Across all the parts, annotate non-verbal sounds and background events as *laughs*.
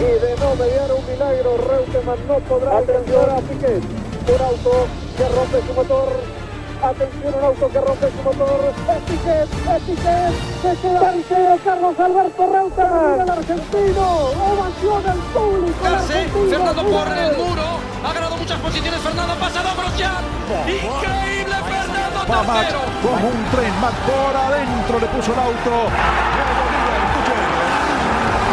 Y de no mediar un milagro, Reutemann no podrá alcanzar a Piquet. Un auto que rompe su motor. Atención, un auto que rompe su motor. Es Piquet, es Piquet. Se queda tercero Carlos Alberto Reutemann. El argentino. Ovación al público. argentino. Fernando por el muro. Ha ganado muchas posiciones. Fernando ha pasado a Grosjean. Increíble Fernando tercero. como un tren, Max por adentro le puso el auto.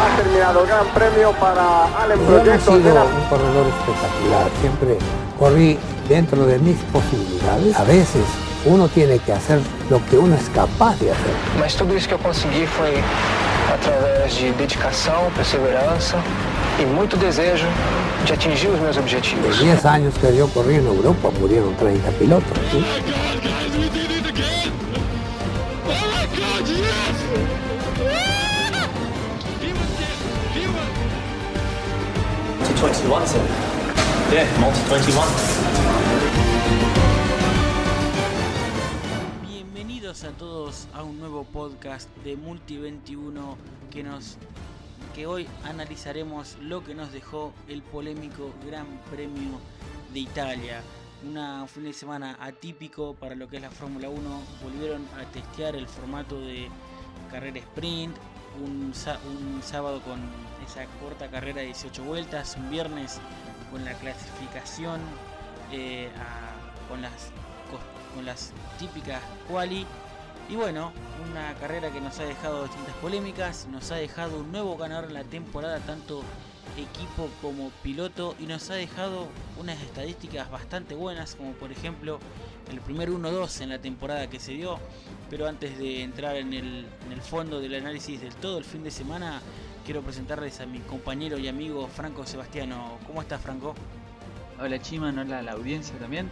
Ha terminado el gran premio para Allen Yo no he Proyecto de sido la un corredor espectacular, siempre corrí dentro de mis posibilidades. A veces uno tiene que hacer lo que uno es capaz de hacer. Mas tudo isso que eu consegui foi através de dedicação, perseverança e muito desejo de atingir os meus En objetivos. 10 años que yo corrí en Europa murieron 30 pilotos. ¿sí? Multi-21, sir. Yeah, multi-21. Bienvenidos a todos a un nuevo podcast de Multi 21 que nos que hoy analizaremos lo que nos dejó el polémico Gran Premio de Italia. Una, un fin de semana atípico para lo que es la Fórmula 1. Volvieron a testear el formato de carrera sprint. Un sábado con esa corta carrera de 18 vueltas. Un viernes con la clasificación eh, con las con las típicas quali. Y bueno, una carrera que nos ha dejado distintas polémicas, nos ha dejado un nuevo ganador en la temporada, tanto equipo como piloto, y nos ha dejado unas estadísticas bastante buenas, como por ejemplo el primer 1-2 en la temporada que se dio. Pero antes de entrar en el fondo del análisis del todo el fin de semana, quiero presentarles a mi compañero y amigo Franco Sebastiano. ¿Cómo estás, Franco? Hola Chiman, hola a la audiencia también.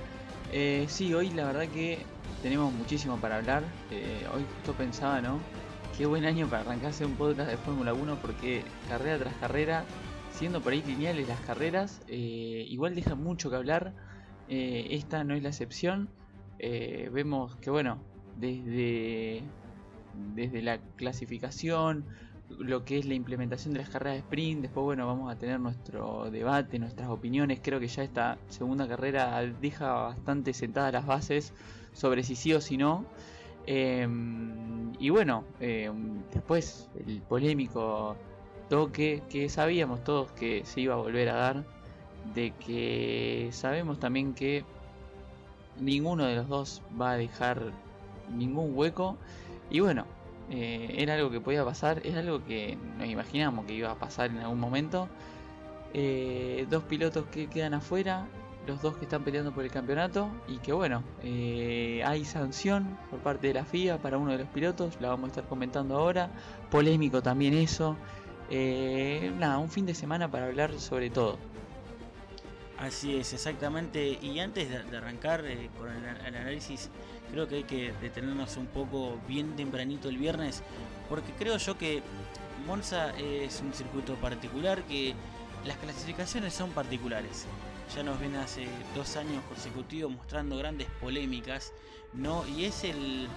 Eh, sí, hoy la verdad que tenemos muchísimo para hablar. Eh, hoy justo pensaba, ¿no? Qué buen año para arrancarse un podcast de Fórmula 1 porque carrera tras carrera, siendo por ahí lineales las carreras, eh, igual dejan mucho que hablar. Esta no es la excepción. Vemos que, bueno, desde, desde la clasificación, lo que es la implementación de las carreras de sprint. Después, bueno, vamos a tener nuestro debate, nuestras opiniones. Creo que ya esta segunda carrera deja bastante sentadas las bases sobre si sí o si no. Eh, y bueno, eh, después el polémico toque que sabíamos todos que se iba a volver a dar. De que sabemos también que ninguno de los dos va a dejar ningún hueco. Y bueno, eh, era algo que podía pasar, era algo que nos imaginamos que iba a pasar en algún momento. Eh, dos pilotos que quedan afuera, los dos que están peleando por el campeonato y que bueno, eh, hay sanción por parte de la FIA para uno de los pilotos, la vamos a estar comentando ahora, polémico también eso. Eh, nada, un fin de semana para hablar sobre todo. Así es, exactamente. Y antes de, arrancar con el análisis, creo que hay que detenernos un poco bien tempranito el viernes, porque creo yo que Monza es un circuito particular, que las clasificaciones son particulares. Ya nos viene hace dos años consecutivos mostrando grandes polémicas, ¿no? Y es el,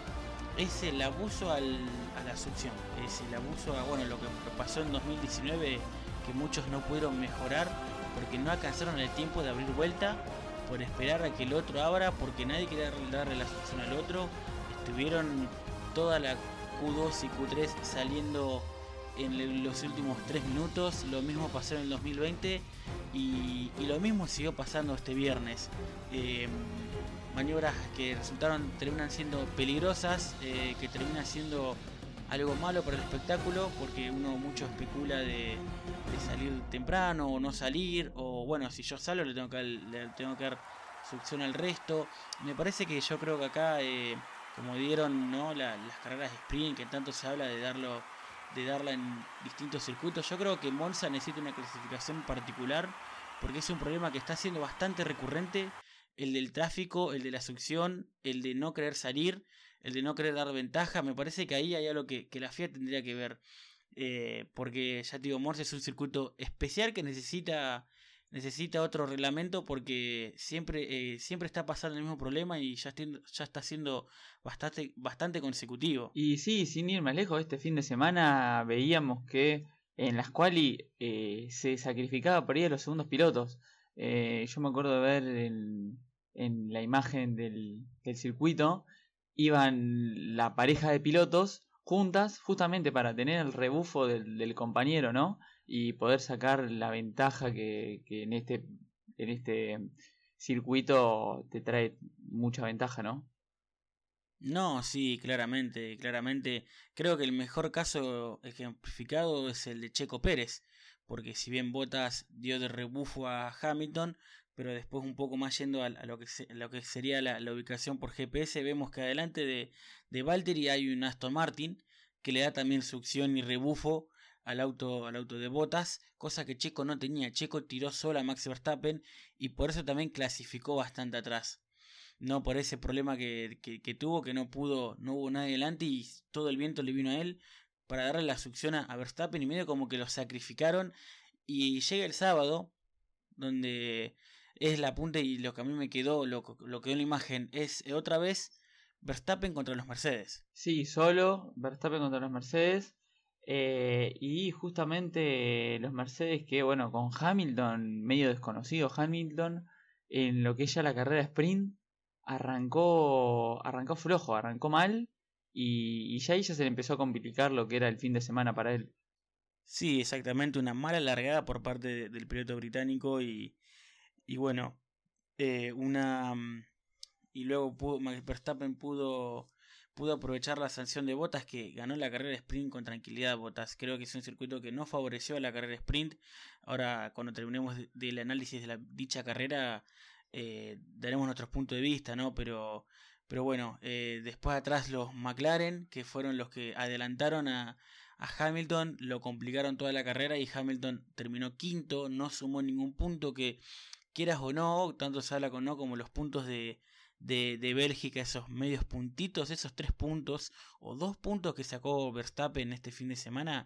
es el abuso al- a la succión, es el abuso a, bueno, lo que pasó en 2019, que muchos no pudieron mejorar porque no alcanzaron el tiempo de abrir vuelta por esperar a que el otro abra porque nadie quería darle la solución al otro. Estuvieron toda la Q2 y Q3 saliendo en los últimos 3 minutos. Lo mismo pasó en el 2020 y, y lo mismo siguió pasando este viernes. Eh, maniobras que resultaron terminan siendo peligrosas eh, que terminan siendo algo malo para el espectáculo porque uno mucho especula de, salir temprano o no salir o bueno si yo salgo le tengo que le tengo que dar succión al resto. Me parece que yo creo que acá eh, como dieron no La- las carreras de sprint que tanto se habla de darlo de darla en distintos circuitos yo creo que Monza necesita una clasificación particular porque es un problema que está siendo bastante recurrente el del tráfico el de la succión el de no querer salir el de no querer dar ventaja, me parece que ahí hay algo que, la FIA tendría que ver. Eh, porque ya te digo, Morse es un circuito especial que necesita necesita otro reglamento porque siempre eh, siempre está pasando el mismo problema y ya, ya está siendo bastante bastante consecutivo. Y sí, sin ir más lejos, este fin de semana veíamos que en las cuales eh, se sacrificaba por ahí a los segundos pilotos. Eh, yo me acuerdo de ver en, en la imagen del, circuito, iban la pareja de pilotos juntas justamente para tener el rebufo del, compañero, ¿no? Y poder sacar la ventaja que, que en este en este circuito te trae mucha ventaja, ¿no? No, sí, claramente, claramente. Creo que el mejor caso ejemplificado es el de Checo Pérez, porque si bien Bottas dio de rebufo a Hamilton, pero después un poco más yendo a, lo, que lo que sería la, ubicación por GPS, vemos que adelante de, de Valtteri hay un Aston Martin que le da también succión y rebufo al auto, al auto de Bottas, cosa que Checo no tenía. Checo tiró solo a Max Verstappen y por eso también clasificó bastante atrás no por ese problema que, que, tuvo, que no pudo, no hubo nadie delante y todo el viento le vino a él para darle la succión a, Verstappen y medio como que lo sacrificaron y llega el sábado donde es la punta y lo que a mí me quedó, lo, lo quedó en la imagen es eh, otra vez Verstappen contra los Mercedes. Sí, solo Verstappen contra los Mercedes. Eh, y justamente los Mercedes que, bueno, con Hamilton, medio desconocido Hamilton, en lo que es ya la carrera sprint, arrancó, arrancó flojo, arrancó mal y, ya ahí ya se le empezó a complicar lo que era el fin de semana para él. Sí, exactamente, una mala largada por parte del piloto británico y, y bueno, eh, una... Mm, y luego pudo, Verstappen pudo, pudo aprovechar la sanción de Botas que ganó la carrera sprint con tranquilidad Botas. Creo que es un circuito que no favoreció a la carrera sprint. Ahora cuando terminemos del análisis de la dicha carrera eh, daremos nuestros puntos de vista, ¿no? Pero, pero bueno, eh, después atrás los McLaren, que fueron los que adelantaron a, a Hamilton, lo complicaron toda la carrera y Hamilton terminó quinto, no sumó ningún punto que quieras o no, tanto se habla con no como los puntos de, de, de, Bélgica, esos medios puntitos, esos tres puntos o dos puntos que sacó Verstappen este fin de semana,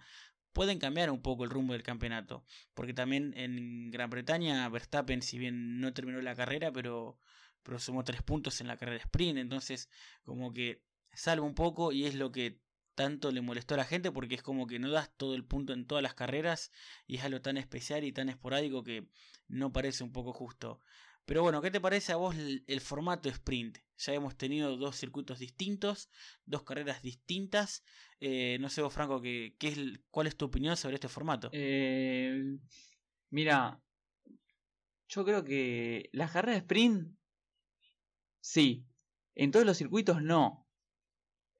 pueden cambiar un poco el rumbo del campeonato. Porque también en Gran Bretaña Verstappen, si bien no terminó la carrera, pero, pero sumó tres puntos en la carrera sprint. Entonces, como que salva un poco y es lo que tanto le molestó a la gente porque es como que no das todo el punto en todas las carreras y es algo tan especial y tan esporádico que no parece un poco justo. Pero bueno, ¿qué te parece a vos el, formato sprint? Ya hemos tenido dos circuitos distintos, dos carreras distintas. Eh, no sé vos, Franco, ¿qué, qué es, ¿cuál es tu opinión sobre este formato? Eh, mira, yo creo que las carreras sprint, sí. En todos los circuitos, no.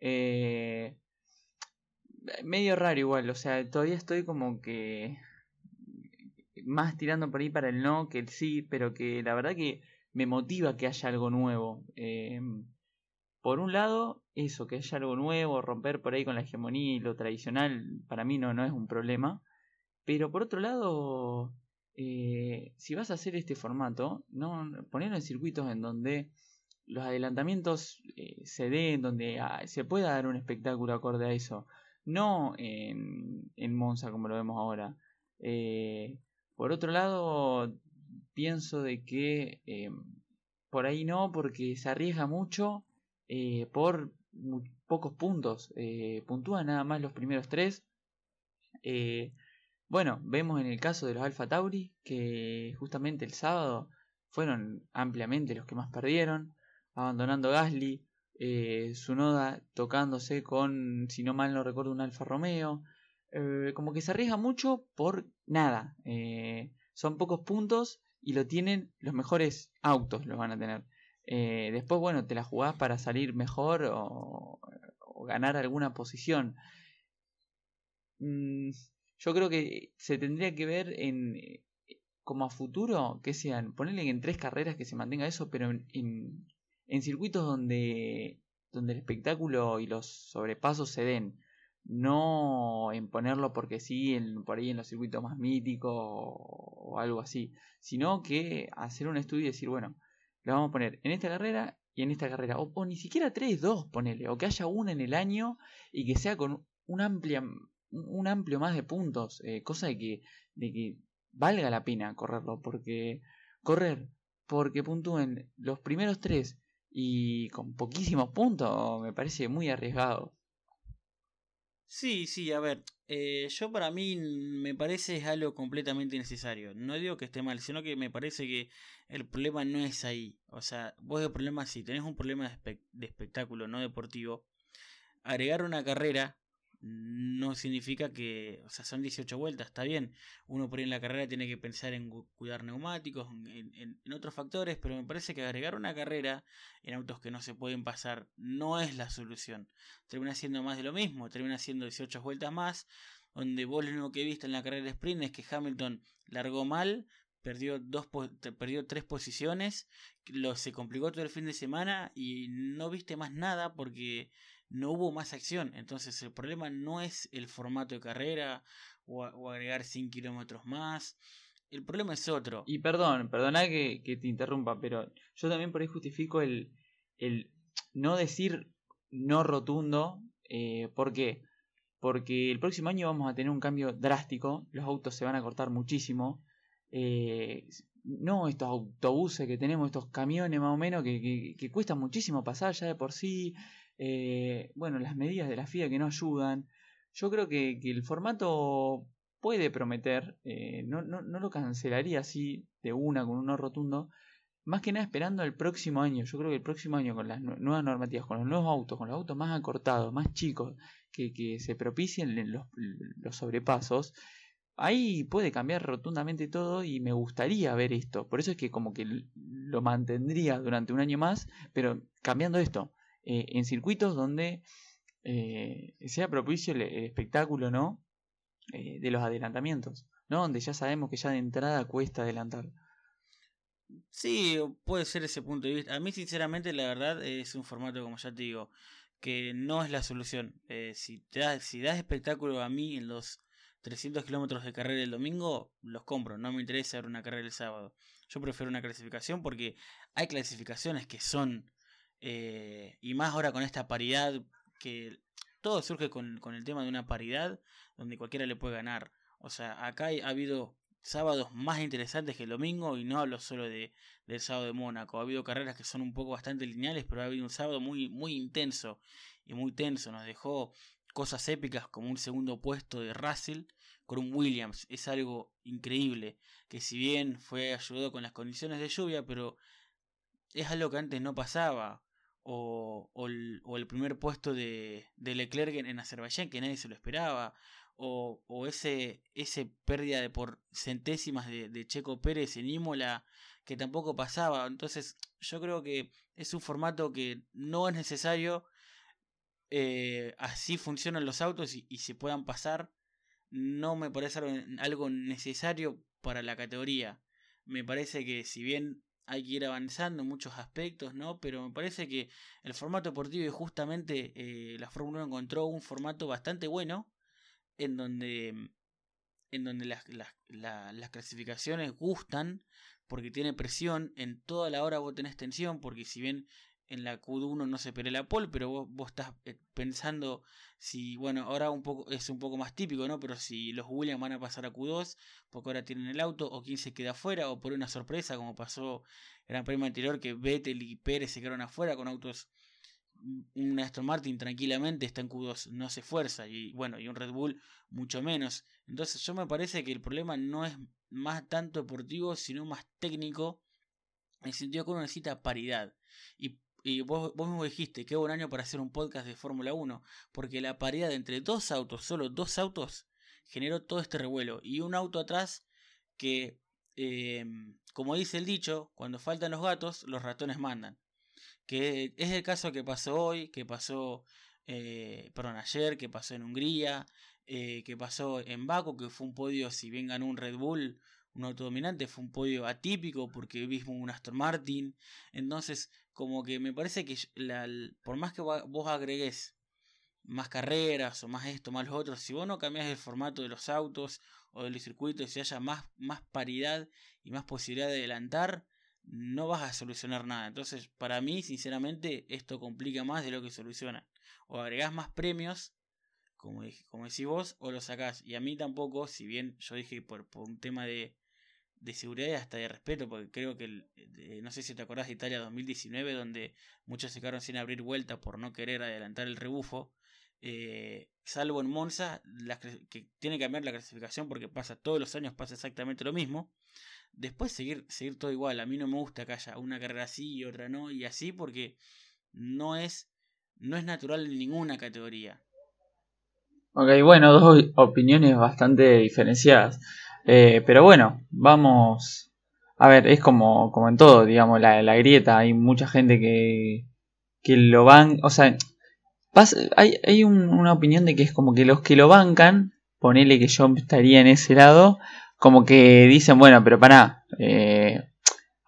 Eh, medio raro igual, o sea, todavía estoy como que más tirando por ahí para el no que el sí, pero que la verdad que me motiva que haya algo nuevo. Eh, por un lado, eso, que haya algo nuevo, romper por ahí con la hegemonía y lo tradicional, para mí no, no es un problema. Pero por otro lado, eh, si vas a hacer este formato, no ponerlo en circuitos en donde los adelantamientos eh, se den, donde ah, se pueda dar un espectáculo acorde a eso. No en, Monza como lo vemos ahora. Eh, por otro lado, pienso de que eh, por ahí no, porque se arriesga mucho eh, por pocos puntos. Puntúa nada más los primeros tres. bueno, vemos en el caso de los Alfa Tauri que justamente el sábado fueron ampliamente los que más perdieron, abandonando Gasly, Sunoda tocándose con, si no mal no recuerdo, un Alfa Romeo. Eh, como que se arriesga mucho por nada. Eh, son pocos puntos y lo tienen los mejores autos, los van a tener. Eh, después, bueno, te la jugás para salir mejor o, ganar alguna posición. Mm, yo creo que se tendría que ver en como a futuro que sean, ponerle en tres carreras que se mantenga eso, pero en circuitos donde, donde el espectáculo y los sobrepasos se den no en ponerlo porque sí, en, por ahí en los circuitos más míticos o, algo así, sino que hacer un estudio y decir, bueno, lo vamos a poner en esta carrera y en esta carrera, o, ni siquiera tres, dos, ponele, o que haya una en el año y que sea con un, un amplio más de puntos, eh, cosa de que, de que valga la pena correrlo, porque correr porque puntúen los primeros tres y con poquísimos puntos me parece muy arriesgado. Sí, sí, a ver, eh, yo para mí me parece es algo completamente necesario. No digo que esté mal, sino que me parece que el problema no es ahí. O sea, vos el problema, si tenés un problema de, de espectáculo, no deportivo, agregar una carrera no significa que, o sea, son 18 vueltas, está bien. Uno por ahí en la carrera tiene que pensar en cuidar neumáticos, en, otros factores, pero me parece que agregar una carrera en autos que no se pueden pasar no es la solución. Termina siendo más de lo mismo, termina siendo 18 vueltas más, donde vos lo único que viste en la carrera de sprint es que Hamilton largó mal, perdió, dos, perdió tres posiciones, lo, se complicó todo el fin de semana y no viste más nada porque no hubo más acción. Entonces el problema no es el formato de carrera o, agregar 100 kilómetros más. El problema es otro. Y perdón, perdona que, te interrumpa, pero yo también por ahí justifico el, el no decir no rotundo. Eh, ¿Por qué? Porque el próximo año vamos a tener un cambio drástico. Los autos se van a cortar muchísimo. Eh, no estos autobuses que tenemos, estos camiones más o menos que, que, que cuestan muchísimo pasar ya de por sí. Eh, bueno, las medidas de la FIA que no ayudan. Yo creo que, el formato puede prometer, eh, no, no, no, lo cancelaría así de una con un no rotundo, más que nada esperando el próximo año. Yo creo que el próximo año con las nuevas normativas, con los nuevos autos, con los autos más acortados, más chicos, que, que se propicien los, los sobrepasos, ahí puede cambiar rotundamente todo y me gustaría ver esto. Por eso es que como que lo mantendría durante un año más, pero cambiando esto. Eh, en circuitos donde eh, sea propicio el, espectáculo, ¿no? Eh, de los adelantamientos, ¿no? Donde ya sabemos que ya de entrada cuesta adelantar. Sí, puede ser ese punto de vista. A mí, sinceramente, la verdad es un formato, como ya te digo, que no es la solución. si, das, si das espectáculo a mí en los 300 kilómetros de carrera el domingo, los compro. No me interesa ver una carrera el sábado. Yo prefiero una clasificación porque hay clasificaciones que son eh, y más ahora con esta paridad, que todo surge con, el tema de una paridad donde cualquiera le puede ganar. O sea, acá ha habido sábados más interesantes que el domingo y no hablo solo de, del sábado de Mónaco. Ha habido carreras que son un poco bastante lineales, pero ha habido un sábado muy, muy intenso y muy tenso. Nos dejó cosas épicas como un segundo puesto de Russell con un Williams. Es algo increíble que si bien fue ayudado con las condiciones de lluvia, pero es algo que antes no pasaba o, o, el, primer puesto de, de Leclerc en, Azerbaiyán, que nadie se lo esperaba, o, o ese, ese pérdida de por centésimas de, Checo Pérez en Imola, que tampoco pasaba. Entonces, yo creo que es un formato que no es necesario. Eh, así funcionan los autos y, se puedan pasar. No me parece algo necesario para la categoría. Me parece que si bien hay que ir avanzando en muchos aspectos, ¿no? Pero me parece que el formato deportivo y justamente eh, la Fórmula 1 encontró un formato bastante bueno en donde, en donde las, las clasificaciones gustan porque tiene presión, en toda la hora vos tenés tensión, porque si bien en la Q1 no se pelea la pole, pero vos, vos estás eh, pensando si, bueno, ahora un poco es un poco más típico, ¿no? Pero si los Williams van a pasar a Q2, porque ahora tienen el auto, o quién se queda afuera, o por una sorpresa, como pasó en el Premio anterior, que Vettel y Pérez se quedaron afuera con autos. Un Aston Martin tranquilamente está en Q2, no se esfuerza, y bueno, y un Red Bull mucho menos. Entonces, yo me parece que el problema no es más tanto deportivo, sino más técnico, en el sentido que uno necesita paridad. Y y vos, vos mismo dijiste, qué buen año para hacer un podcast de Fórmula 1, porque la paridad entre dos autos, solo dos autos, generó todo este revuelo. Y un auto atrás que, em, como dice el dicho, cuando faltan los gatos, los ratones mandan. Que es el caso que pasó hoy, que pasó, eh, perdón, ayer, que pasó en Hungría, eh, que pasó en Baku, que fue un podio, si bien ganó un Red Bull, un auto dominante, fue un podio atípico porque vimos un Aston Martin. Entonces, como que me parece que por más que vos agregues más carreras o más esto, más los otros, si vos no cambias el formato de los autos o de los circuitos, si haya más, más paridad y más posibilidad de adelantar, no vas a solucionar nada. Entonces, para mí, sinceramente, esto complica más de lo que soluciona. O agregás más premios, como, como decís vos, o lo sacás. Y a mí tampoco, si bien yo dije por un tema de, de seguridad y hasta de respeto, porque creo que, no sé si te acordás de Italia 2019, donde muchos se quedaron sin abrir vuelta por no querer adelantar el rebufo. eh, salvo en Monza, que tiene que cambiar la clasificación porque pasa todos los años, pasa exactamente lo mismo. Después seguir, seguir todo igual. A mí no me gusta que haya una carrera así y otra no, y así porque no es, no es natural en ninguna categoría. Ok, bueno, dos opiniones bastante diferenciadas. Eh, pero bueno, vamos. A ver, es como, como en todo, digamos, la, la grieta. Hay mucha gente que, que lo van. O sea, hay, hay una opinión de que es como que los que lo bancan, ponele que yo estaría en ese lado, como que dicen, bueno, pero para, eh,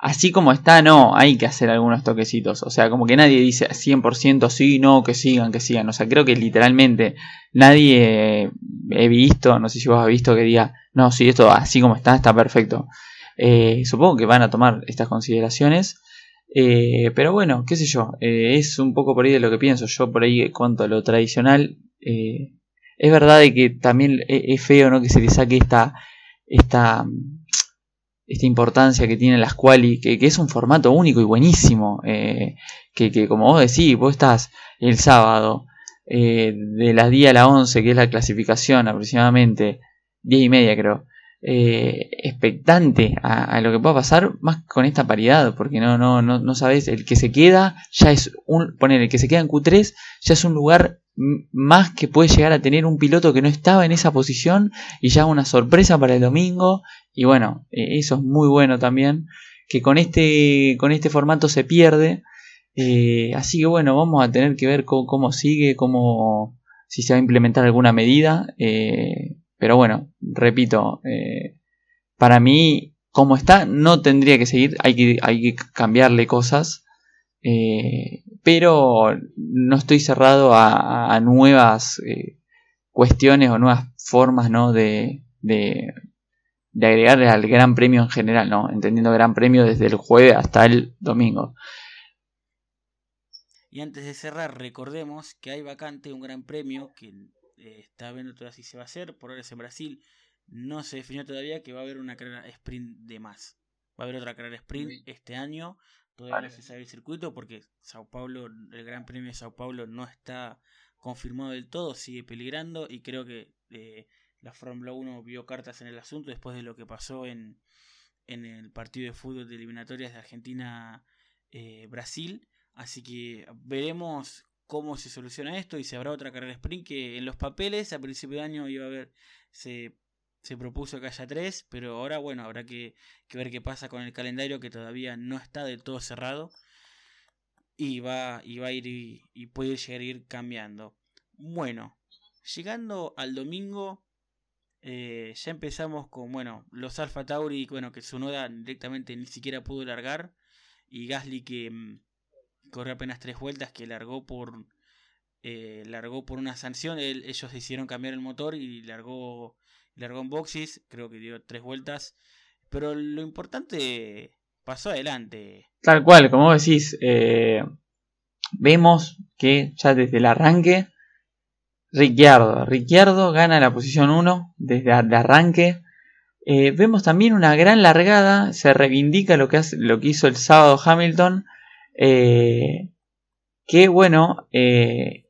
así como está, no, hay que hacer algunos toquecitos. O sea, como que nadie dice 100% sí, no, que sigan, que sigan. O sea, creo que literalmente nadie he visto, no sé si vos has visto que diga, no, sí, esto así como está, está perfecto. Eh, supongo que van a tomar estas consideraciones. Eh, pero bueno, qué sé yo, eh, es un poco por ahí de lo que pienso. Yo por ahí, cuanto a lo tradicional, eh, es verdad de que también es feo ¿no? que se le saque esta, esta importancia que tiene las quali, que, es un formato único y buenísimo. que, que, como vos decís, vos estás el sábado de las 10 a las 11, que es la clasificación aproximadamente, 10 y media creo eh, expectante a, lo que pueda pasar más con esta paridad, porque no, no, no, no sabes, el que se queda ya es un, poner el que se queda en Q3 ya es un lugar más que puede llegar a tener un piloto que no estaba en esa posición y ya una sorpresa para el domingo y bueno, eh, eso es muy bueno también, que con este, con este formato se pierde, eh, así que bueno, vamos a tener que ver cómo, sigue, cómo, si se va a implementar alguna medida. Eh, pero bueno, repito, eh, para mí, como está, no tendría que seguir, hay que, hay que cambiarle cosas. Pero no estoy cerrado a, nuevas cuestiones o nuevas formas ¿no? de, de agregar al Gran Premio en general, ¿no? entendiendo Gran Premio desde el jueves hasta el domingo. Y antes de cerrar, recordemos que hay vacante un Gran Premio que eh, está viendo todavía si se va a hacer. Por ahora es en Brasil. No se definió todavía que va a haber una carrera sprint de más. Va a haber otra carrera sprint este año. Todavía no se sabe el circuito porque Sao Paulo, el Gran Premio de Sao Paulo no está confirmado del todo, sigue peligrando y creo que eh, la Fórmula 1 vio cartas en el asunto después de lo que pasó en, en el partido de fútbol de eliminatorias de Argentina-Brasil. Eh, Así que veremos cómo se soluciona esto y si habrá otra carrera sprint que en los papeles a principio de año iba a haber se, se propuso que haya tres pero ahora bueno habrá que, ver qué pasa con el calendario que todavía no está del todo cerrado y va, y va a ir y, puede llegar a ir cambiando bueno llegando al domingo eh, ya empezamos con bueno los Alfa Tauri bueno que Sunoda directamente ni siquiera pudo largar y Gasly que mm, corrió apenas tres vueltas, que largó por eh, largó por una sanción. ellos hicieron cambiar el motor y largó, largó en boxes. Creo que dio tres vueltas. Pero lo importante pasó adelante. Tal cual, como decís, eh, vemos que ya desde el arranque, Ricciardo, Ricciardo gana la posición 1 desde el arranque. Eh, vemos también una gran largada, se reivindica lo que, lo que hizo el sábado Hamilton eh, que bueno, eh,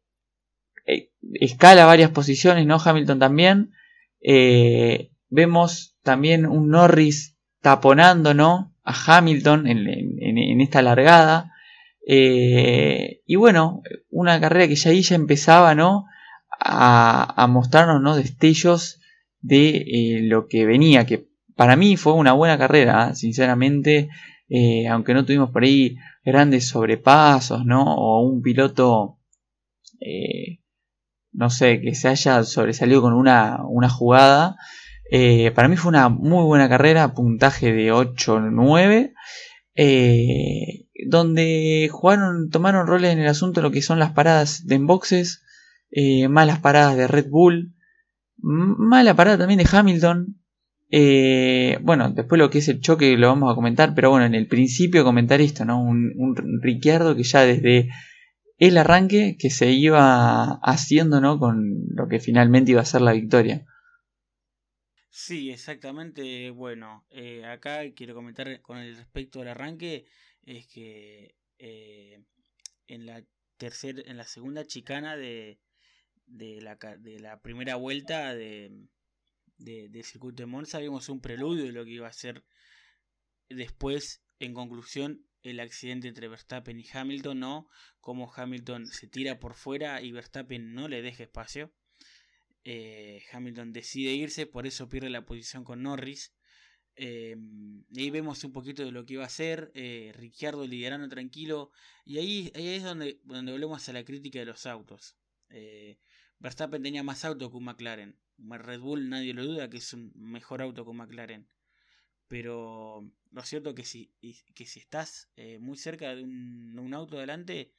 escala varias posiciones, ¿no? Hamilton también. vemos también un Norris taponando, ¿no? A Hamilton en, esta largada. y bueno, una carrera que ya ahí ya empezaba, ¿no? A, mostrarnos, ¿no? Destellos de lo que venía, que para mí fue una buena carrera, sinceramente, aunque no tuvimos por ahí grandes sobrepasos, ¿no? O un piloto, eh, no sé, que se haya sobresalido con una, una jugada. Eh, para mí fue una muy buena carrera, puntaje de 8-9, eh, donde jugaron, tomaron roles en el asunto lo que son las paradas de boxes, malas paradas de Red Bull, mala parada también de Hamilton, eh, bueno, después lo que es el choque lo vamos a comentar, pero bueno, en el principio comentar esto, ¿no? Un, un Ricciardo que ya desde el arranque que se iba haciendo, ¿no? Con lo que finalmente iba a ser la victoria. Sí, exactamente. Bueno, eh, acá quiero comentar con el respecto al arranque, es que eh, en la en la segunda chicana de, de, la, de la primera vuelta de, de, del circuito de Monza vimos un preludio de lo que iba a ser después, en conclusión, el accidente entre Verstappen y Hamilton, ¿no? Como Hamilton se tira por fuera y Verstappen no le deja espacio. Eh, Hamilton decide irse, por eso pierde la posición con Norris. Eh, y ahí vemos un poquito de lo que iba a hacer. Eh, Ricciardo liderando tranquilo. Y ahí, ahí es donde, donde volvemos a la crítica de los autos. Eh, Verstappen tenía más auto que un McLaren. Red Bull nadie lo duda que es un mejor auto que un McLaren. Pero lo cierto es que si, estás eh, muy cerca de un, auto adelante,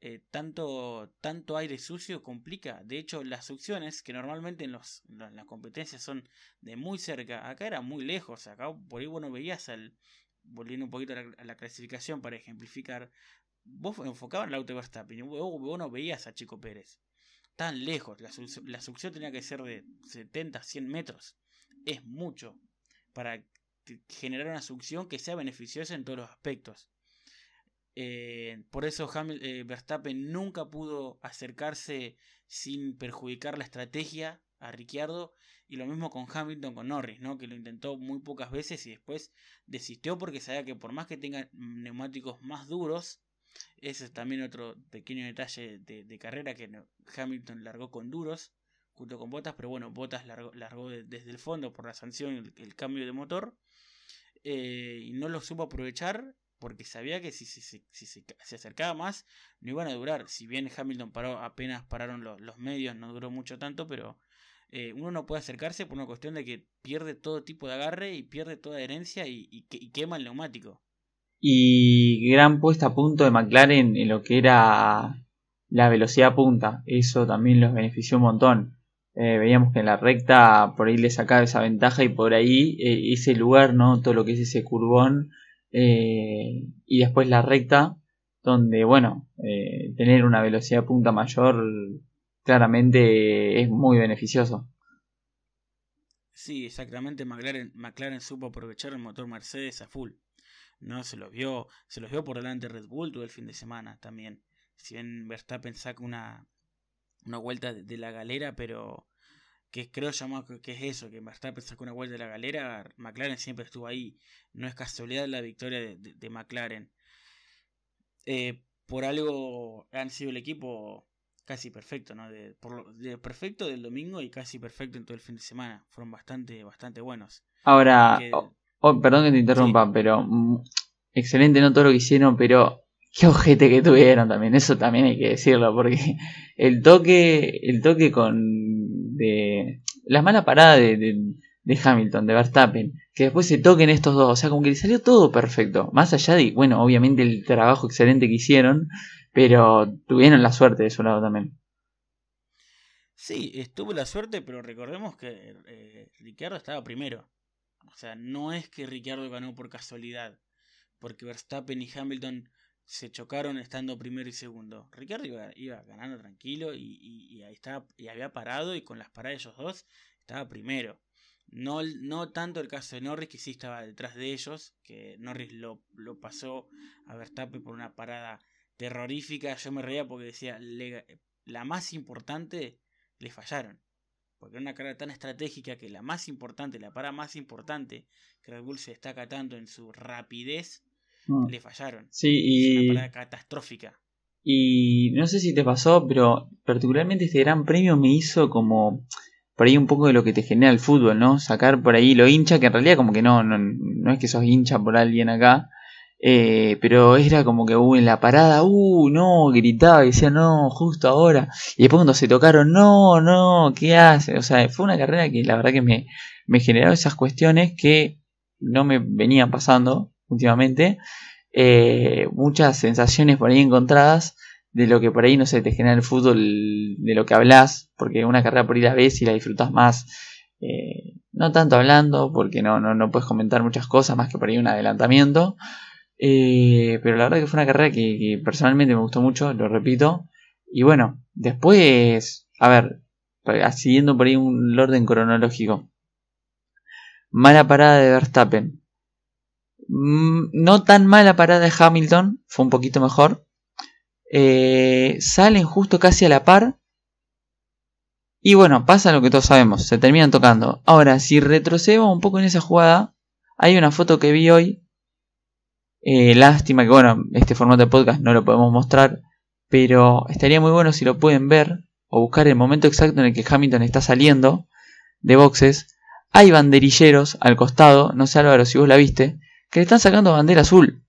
eh, tanto, aire sucio complica. De hecho, las succiones, que normalmente en, las competencias son de muy cerca, acá era muy lejos. Acá por ahí vos no veías al. Volviendo un poquito a la, clasificación para ejemplificar. Vos enfocabas el auto de Verstappen y vos, vos no veías a Chico Pérez. Tan lejos. La, succión tenía que ser de 70, 100 metros. Es mucho para generar una succión que sea beneficiosa en todos los aspectos. Eh, por eso eh, Verstappen nunca pudo acercarse sin perjudicar la estrategia a Ricciardo y lo mismo con Hamilton con Norris, ¿no? que lo intentó muy pocas veces y después desistió porque sabía que por más que tenga neumáticos más duros, ese es también otro pequeño detalle de, carrera que Hamilton largó con duros junto con Botas, pero bueno, Botas largó, desde el fondo por la sanción el, cambio de motor eh, y no lo supo aprovechar porque sabía que si, se acercaba más no iban a durar. Si bien Hamilton paró, apenas pararon los, medios, no duró mucho tanto, pero eh, uno no puede acercarse por una cuestión de que pierde todo tipo de agarre y pierde toda herencia y, y quema el neumático. Y gran puesta a punto de McLaren en lo que era la velocidad punta. Eso también los benefició un montón. Eh, veíamos que en la recta por ahí le sacaba esa ventaja y por ahí eh, ese lugar, ¿no? Todo lo que es ese curvón eh, y después la recta donde, bueno, tener una velocidad punta mayor claramente es muy beneficioso. Sí, exactamente. McLaren, McLaren supo aprovechar el motor Mercedes a full. No se los vio, se los vio por delante Red Bull todo el fin de semana también. Si bien Verstappen saca una, una vuelta de, la galera, pero que creo que es eso, que Verstappen sacó una vuelta de la galera, McLaren siempre estuvo ahí. No es casualidad la victoria de, McLaren. Eh, por algo han sido el equipo casi perfecto, ¿no? De, por de perfecto del domingo y casi perfecto en todo el fin de semana. Fueron bastante, bastante buenos. Ahora, oh, perdón que te interrumpa, pero mm, excelente no todo lo que hicieron, pero qué ojete que tuvieron también, eso también hay que decirlo, porque *laughs* el toque, el toque con de la mala parada de, de, Hamilton, de Verstappen, que después se toquen estos dos, o sea, como que le salió todo perfecto, más allá de, bueno, obviamente el trabajo excelente que hicieron, pero tuvieron la suerte de su lado también. Sí, estuvo la suerte, pero recordemos que eh, Ricciardo estaba primero. O sea, no es que Ricciardo ganó por casualidad, porque Verstappen y Hamilton se chocaron estando primero y segundo. Ricardo iba, ganando tranquilo y, ahí estaba, y había parado y con las paradas de ellos dos estaba primero. No, no tanto el caso de Norris, que sí estaba detrás de ellos, que Norris lo, lo pasó a Verstappen por una parada terrorífica. Yo me reía porque decía, la más importante le fallaron. Porque era una carrera tan estratégica que la más importante, la parada más importante que Red Bull se destaca tanto en su rapidez, Mm. le fallaron. Sí, y. una catastrófica. Y no sé si te pasó, pero particularmente este gran premio me hizo como por ahí un poco de lo que te genera el fútbol, ¿no? Sacar por ahí lo hincha, que en realidad como que no, no, no es que sos hincha por alguien acá, eh, pero era como que uh, en la parada, uh, no, gritaba y decía, no, justo ahora. Y después cuando se tocaron, no, no, ¿qué hace? O sea, fue una carrera que la verdad que me, me generó esas cuestiones que no me venían pasando últimamente, eh, muchas sensaciones por ahí encontradas de lo que por ahí no se te genera el fútbol, de lo que hablas, porque una carrera por ahí la ves y la disfrutas más, eh, no tanto hablando, porque no, no, no, puedes comentar muchas cosas más que por ahí un adelantamiento, eh, pero la verdad que fue una carrera que, personalmente me gustó mucho, lo repito, y bueno, después, a ver, siguiendo por ahí un orden cronológico, mala parada de Verstappen, Mm, no tan mala parada de Hamilton, fue un poquito mejor. Eh, salen justo casi a la par. Y bueno, pasa lo que todos sabemos, se terminan tocando. Ahora, si retrocedemos un poco en esa jugada, hay una foto que vi hoy. Eh, lástima que, bueno, este formato de podcast no lo podemos mostrar, pero estaría muy bueno si lo pueden ver o buscar el momento exacto en el que Hamilton está saliendo de boxes. Hay banderilleros al costado, no sé Álvaro si vos la viste, que le están sacando bandera azul.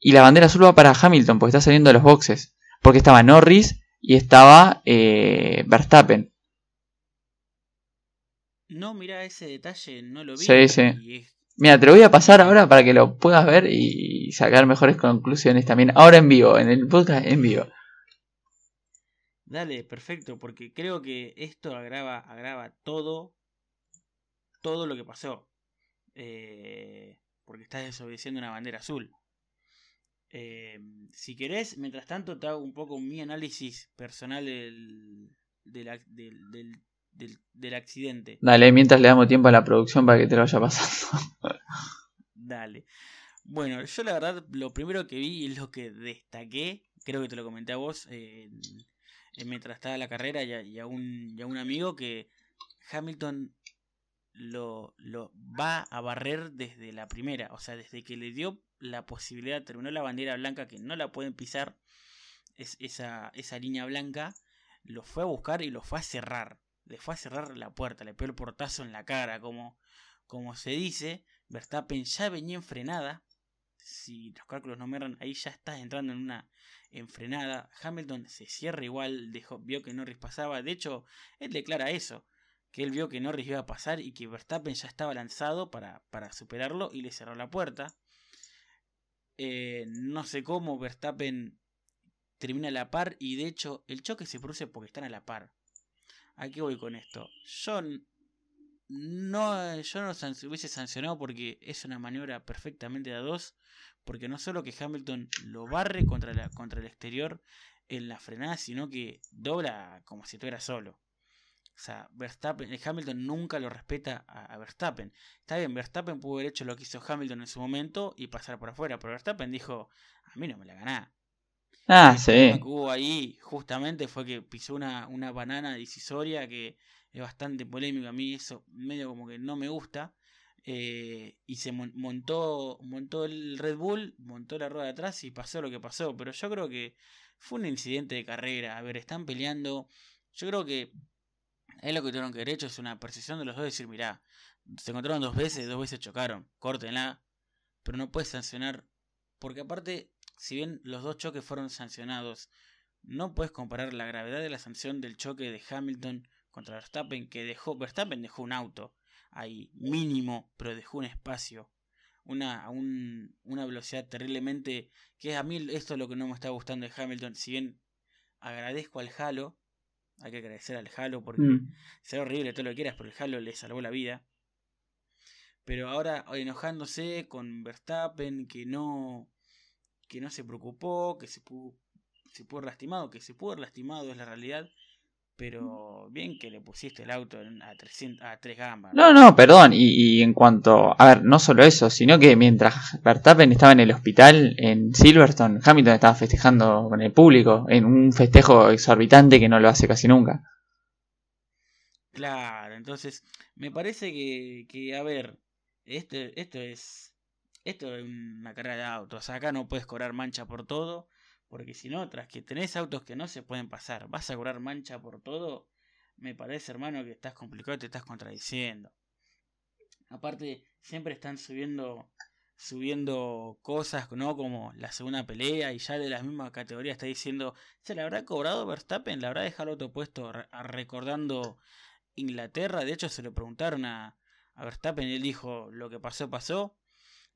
Y la bandera azul va para Hamilton porque está saliendo de los boxes. Porque estaba Norris y estaba eh, Verstappen. No, mira, ese detalle no lo vi. Sí, sí. y es- Mira, te lo voy a pasar ahora para que lo puedas ver y sacar mejores conclusiones también. Ahora en vivo, en el podcast en vivo. Dale, perfecto, porque creo que esto agrava, agrava todo, todo lo que pasó. Eh, porque estás desobedeciendo una bandera azul. Eh, si querés, mientras tanto te hago un poco mi análisis personal del, del, del, del, del- del accidente. Dale, mientras le damos tiempo a la producción para que te lo vaya pasando. Dale. Bueno, yo la verdad lo primero que vi y lo que destaqué, creo que te lo comenté a vos eh, eh, mientras estaba la carrera y a, y a un, y a un amigo que Hamilton lo, lo va a barrer desde la primera, o sea, desde que le dio la posibilidad, terminó la bandera blanca que no la pueden pisar, es, esa, esa línea blanca, lo fue a buscar y lo fue a cerrar, le fue a cerrar la puerta, le pegó el portazo en la cara, como, como se dice, Verstappen ya venía en frenada. Si los cálculos no me erran, ahí ya estás entrando en una enfrenada. Hamilton se cierra igual, dejó, vio que Norris pasaba. De hecho, él declara eso: que él vio que Norris iba a pasar y que Verstappen ya estaba lanzado para, para superarlo y le cerró la puerta. Eh, no sé cómo Verstappen termina a la par y de hecho el choque se produce porque están a la par. ¿A qué voy con esto? Yo no, yo no hubiese sancionado porque es una maniobra perfectamente de a dos. Porque no solo que Hamilton lo barre contra, la, contra el exterior en la frenada, sino que dobla como si estuviera solo. O sea, Verstappen, Hamilton nunca lo respeta a, a Verstappen. Está bien, Verstappen pudo haber hecho lo que hizo Hamilton en su momento y pasar por afuera, pero Verstappen dijo, a mí no me la ganá. Ah, sí. que hubo ahí justamente fue que pisó una, una banana decisoria que es bastante polémico. A mí eso medio como que no me gusta. eh, y se mon- montó, montó el Red Bull, montó la rueda de atrás y pasó lo que pasó. Pero yo creo que fue un incidente de carrera. A ver, están peleando. Yo creo que es lo que tuvieron que haber hecho. Es una percepción de los dos. Decir, mirá, se encontraron dos veces, dos veces chocaron. Córtenla. Pero no puedes sancionar. Porque aparte, si bien los dos choques fueron sancionados, no puedes comparar la gravedad de la sanción del choque de Hamilton contra Verstappen, que dejó, Verstappen dejó un auto ahí mínimo, pero dejó un espacio, una, a un- una velocidad terriblemente, que a mí esto es lo que no me está gustando de Hamilton, si bien agradezco al Halo, hay que agradecer al Halo porque Mm. sea horrible todo lo que quieras, pero el Halo le salvó la vida. Pero ahora enojándose con Verstappen, que no, que no se preocupó, que se pudo, se pudo haber lastimado, que se pudo haber lastimado es la realidad. Pero bien que le pusiste el auto a, 300, a 3 gambas. No, no, perdón. Y, y en cuanto. A ver, no solo eso, sino que mientras Verstappen estaba en el hospital en Silverstone, Hamilton estaba festejando con el público en un festejo exorbitante que no lo hace casi nunca. Claro, entonces me parece que, que a ver, este, esto es esto es una carrera de autos. Acá no puedes cobrar mancha por todo, porque si no, tras que tenés autos que no se pueden pasar, vas a cobrar mancha por todo, me parece, hermano, que estás complicado te estás contradiciendo. Aparte, siempre están subiendo subiendo cosas, ¿no? Como la segunda pelea y ya de las mismas categorías está diciendo, ¿se le habrá cobrado Verstappen? ¿Le habrá dejado auto puesto recordando Inglaterra? De hecho, se lo preguntaron a, a Verstappen y él dijo, lo que pasó, pasó.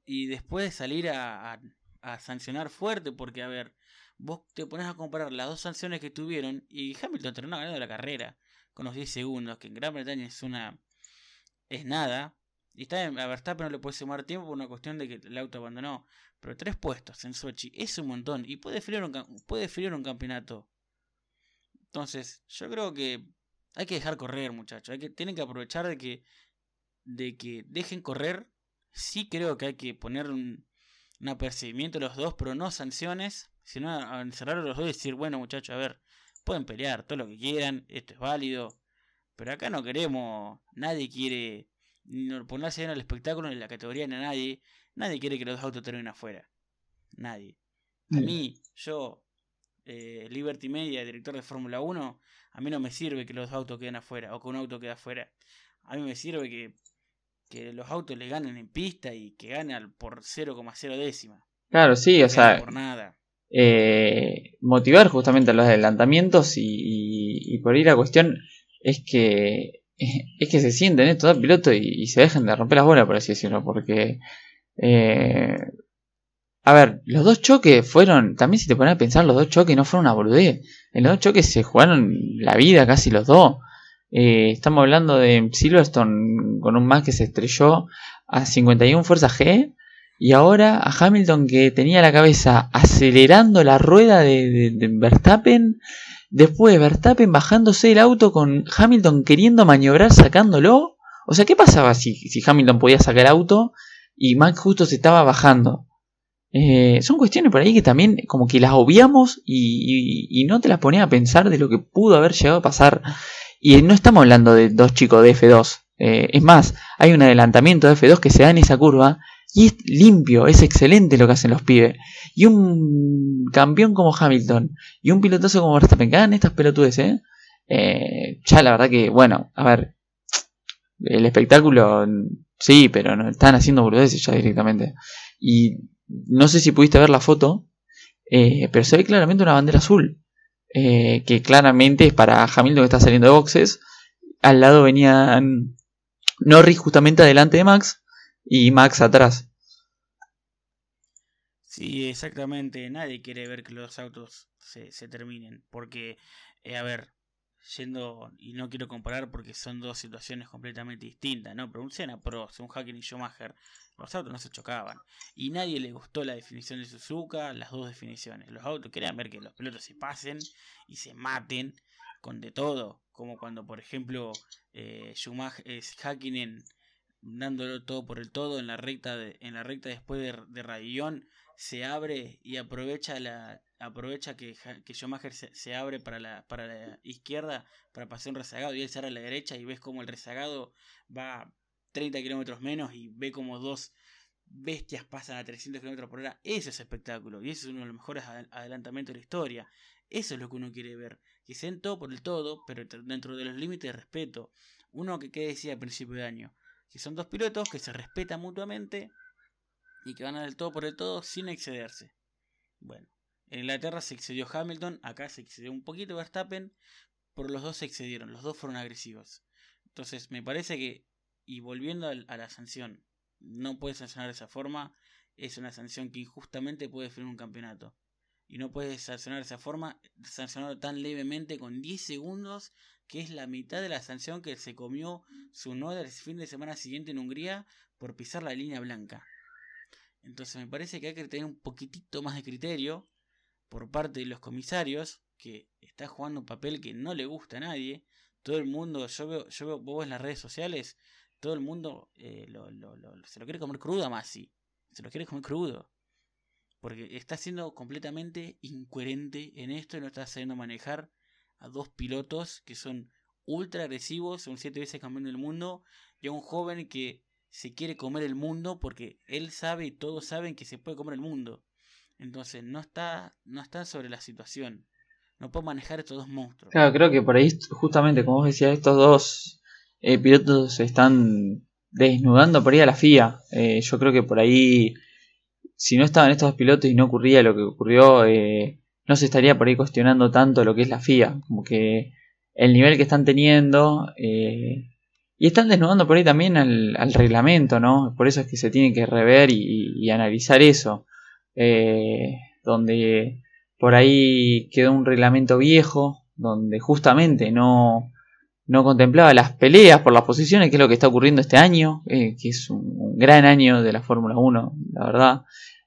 Y después salir a, a- sancionar fuerte, porque, a ver, vos te pones a comparar las dos sanciones que tuvieron y Hamilton terminó ganando la carrera con los 10 segundos, que en Gran Bretaña es una... es nada. Y está a Verstappen no le puede sumar tiempo por una cuestión de que el auto abandonó. Pero tres puestos en Sochi es un montón. Y puede definir un, puede un campeonato. Entonces, yo creo que hay que dejar correr, muchachos. Que, tienen que aprovechar de que, de que dejen correr. Sí creo que hay que poner un, un apercibimiento a los dos, pero no sanciones. Sino a, encerrar a los dos y decir, bueno, muchachos, a ver, pueden pelear todo lo que quieran, esto es válido, pero acá no queremos, nadie quiere ponerse en el espectáculo ni la categoría ni a nadie, nadie quiere que los autos terminen afuera, nadie. A mí, yo, eh, Liberty Media, director de Fórmula 1, a mí no me sirve que los autos queden afuera o que un auto quede afuera. A mí me sirve que, que los autos le ganen en pista y que ganen por 0,0 décima. Claro, sí, o sea, eh, motivar justamente los adelantamientos y, por ahí la cuestión es que *laughs* es que se sienten estos dos pilotos y, se dejen de romper las bolas, por así decirlo, porque eh, a ver, los dos choques fueron, también si te pones a pensar, los dos choques no fueron una boludez. En los dos choques se jugaron la vida casi los dos. Eh, estamos hablando de Silverstone con un más que se estrelló a 51 fuerza G y ahora a Hamilton que tenía la cabeza acelerando la rueda de, Verstappen. Después de Verstappen bajándose el auto con Hamilton queriendo maniobrar sacándolo. O sea, ¿qué pasaba si, si Hamilton podía sacar auto y Max justo se estaba bajando? Eh, son cuestiones por ahí que también como que las obviamos y, no te las pones a pensar de lo que pudo haber llegado a pasar. Y no estamos hablando de dos chicos de F2. Eh, es más, hay un adelantamiento de F2 que se da en esa curva y es limpio, es excelente lo que hacen los pibes. Y un campeón como Hamilton y un pilotazo como Verstappen, hagan estas pelotudes, ¿eh? ¿eh? Ya la verdad que, bueno, a ver, el espectáculo, sí, pero no están haciendo boludeces ya directamente. Y no sé si pudiste ver la foto, eh, pero se ve claramente una bandera azul. Eh, que claramente es para Hamilton que está saliendo de boxes. Al lado venían Norris justamente adelante de Max y Max atrás. Sí, exactamente. Nadie quiere ver que los autos se, terminen. Porque, eh, a ver, yendo, y no quiero comparar porque son dos situaciones completamente distintas, ¿no? Pero un Senna Pro, un Hacken y Schumacher, los autos no se chocaban. Y nadie le gustó la definición de Suzuka, las dos definiciones. Los autos querían ver que los pilotos se pasen y se maten con de todo. Como cuando, por ejemplo, eh, Schumacher, eh, Hakkinen dándolo todo por el todo en la recta de, en la recta después de, de se abre y aprovecha la aprovecha que, que Schumacher se, abre para la, para la izquierda para pasar un rezagado y él se abre a la derecha y ves como el rezagado va 30 kilómetros menos y ve como dos bestias pasan a 300 kilómetros por hora. Eso es espectáculo y eso es uno de los mejores adelantamientos de la historia. Eso es lo que uno quiere ver. Que sean todo por el todo, pero dentro de los límites de respeto. Uno que, que decía al principio de año que son dos pilotos que se respetan mutuamente y que van a del todo por el todo sin excederse. Bueno, en Inglaterra se excedió Hamilton, acá se excedió un poquito Verstappen, pero los dos se excedieron, los dos fueron agresivos. Entonces me parece que, y volviendo a, la sanción, no puedes sancionar de esa forma, es una sanción que injustamente puede definir un campeonato. Y no puedes sancionar de esa forma, sancionarlo tan levemente con 10 segundos que es la mitad de la sanción que se comió su noda el fin de semana siguiente en Hungría por pisar la línea blanca. Entonces me parece que hay que tener un poquitito más de criterio por parte de los comisarios, que está jugando un papel que no le gusta a nadie. Todo el mundo, yo veo, yo veo vos en las redes sociales, todo el mundo eh, se lo quiere comer crudo a Masi. Se lo quiere comer crudo. Porque está siendo completamente incoherente en esto y no está sabiendo manejar a dos pilotos que son ultra agresivos, son siete veces campeón del mundo, y a un joven que se quiere comer el mundo porque él sabe y todos saben que se puede comer el mundo. Entonces no está, no está sobre la situación. No puede manejar estos dos monstruos. Claro, creo que por ahí, justamente como vos decías, estos dos eh, pilotos se están desnudando por ahí a la FIA. Eh, yo creo que por ahí, si no estaban estos dos pilotos y no ocurría lo que ocurrió, eh, no se estaría por ahí cuestionando tanto lo que es la FIA, como que el nivel que están teniendo eh, y están desnudando por ahí también al, reglamento, ¿no? Por eso es que se tiene que rever y, analizar eso, eh, donde por ahí quedó un reglamento viejo, donde justamente no, no contemplaba las peleas por las posiciones, que es lo que está ocurriendo este año, eh, que es un, gran año de la Fórmula 1, la verdad.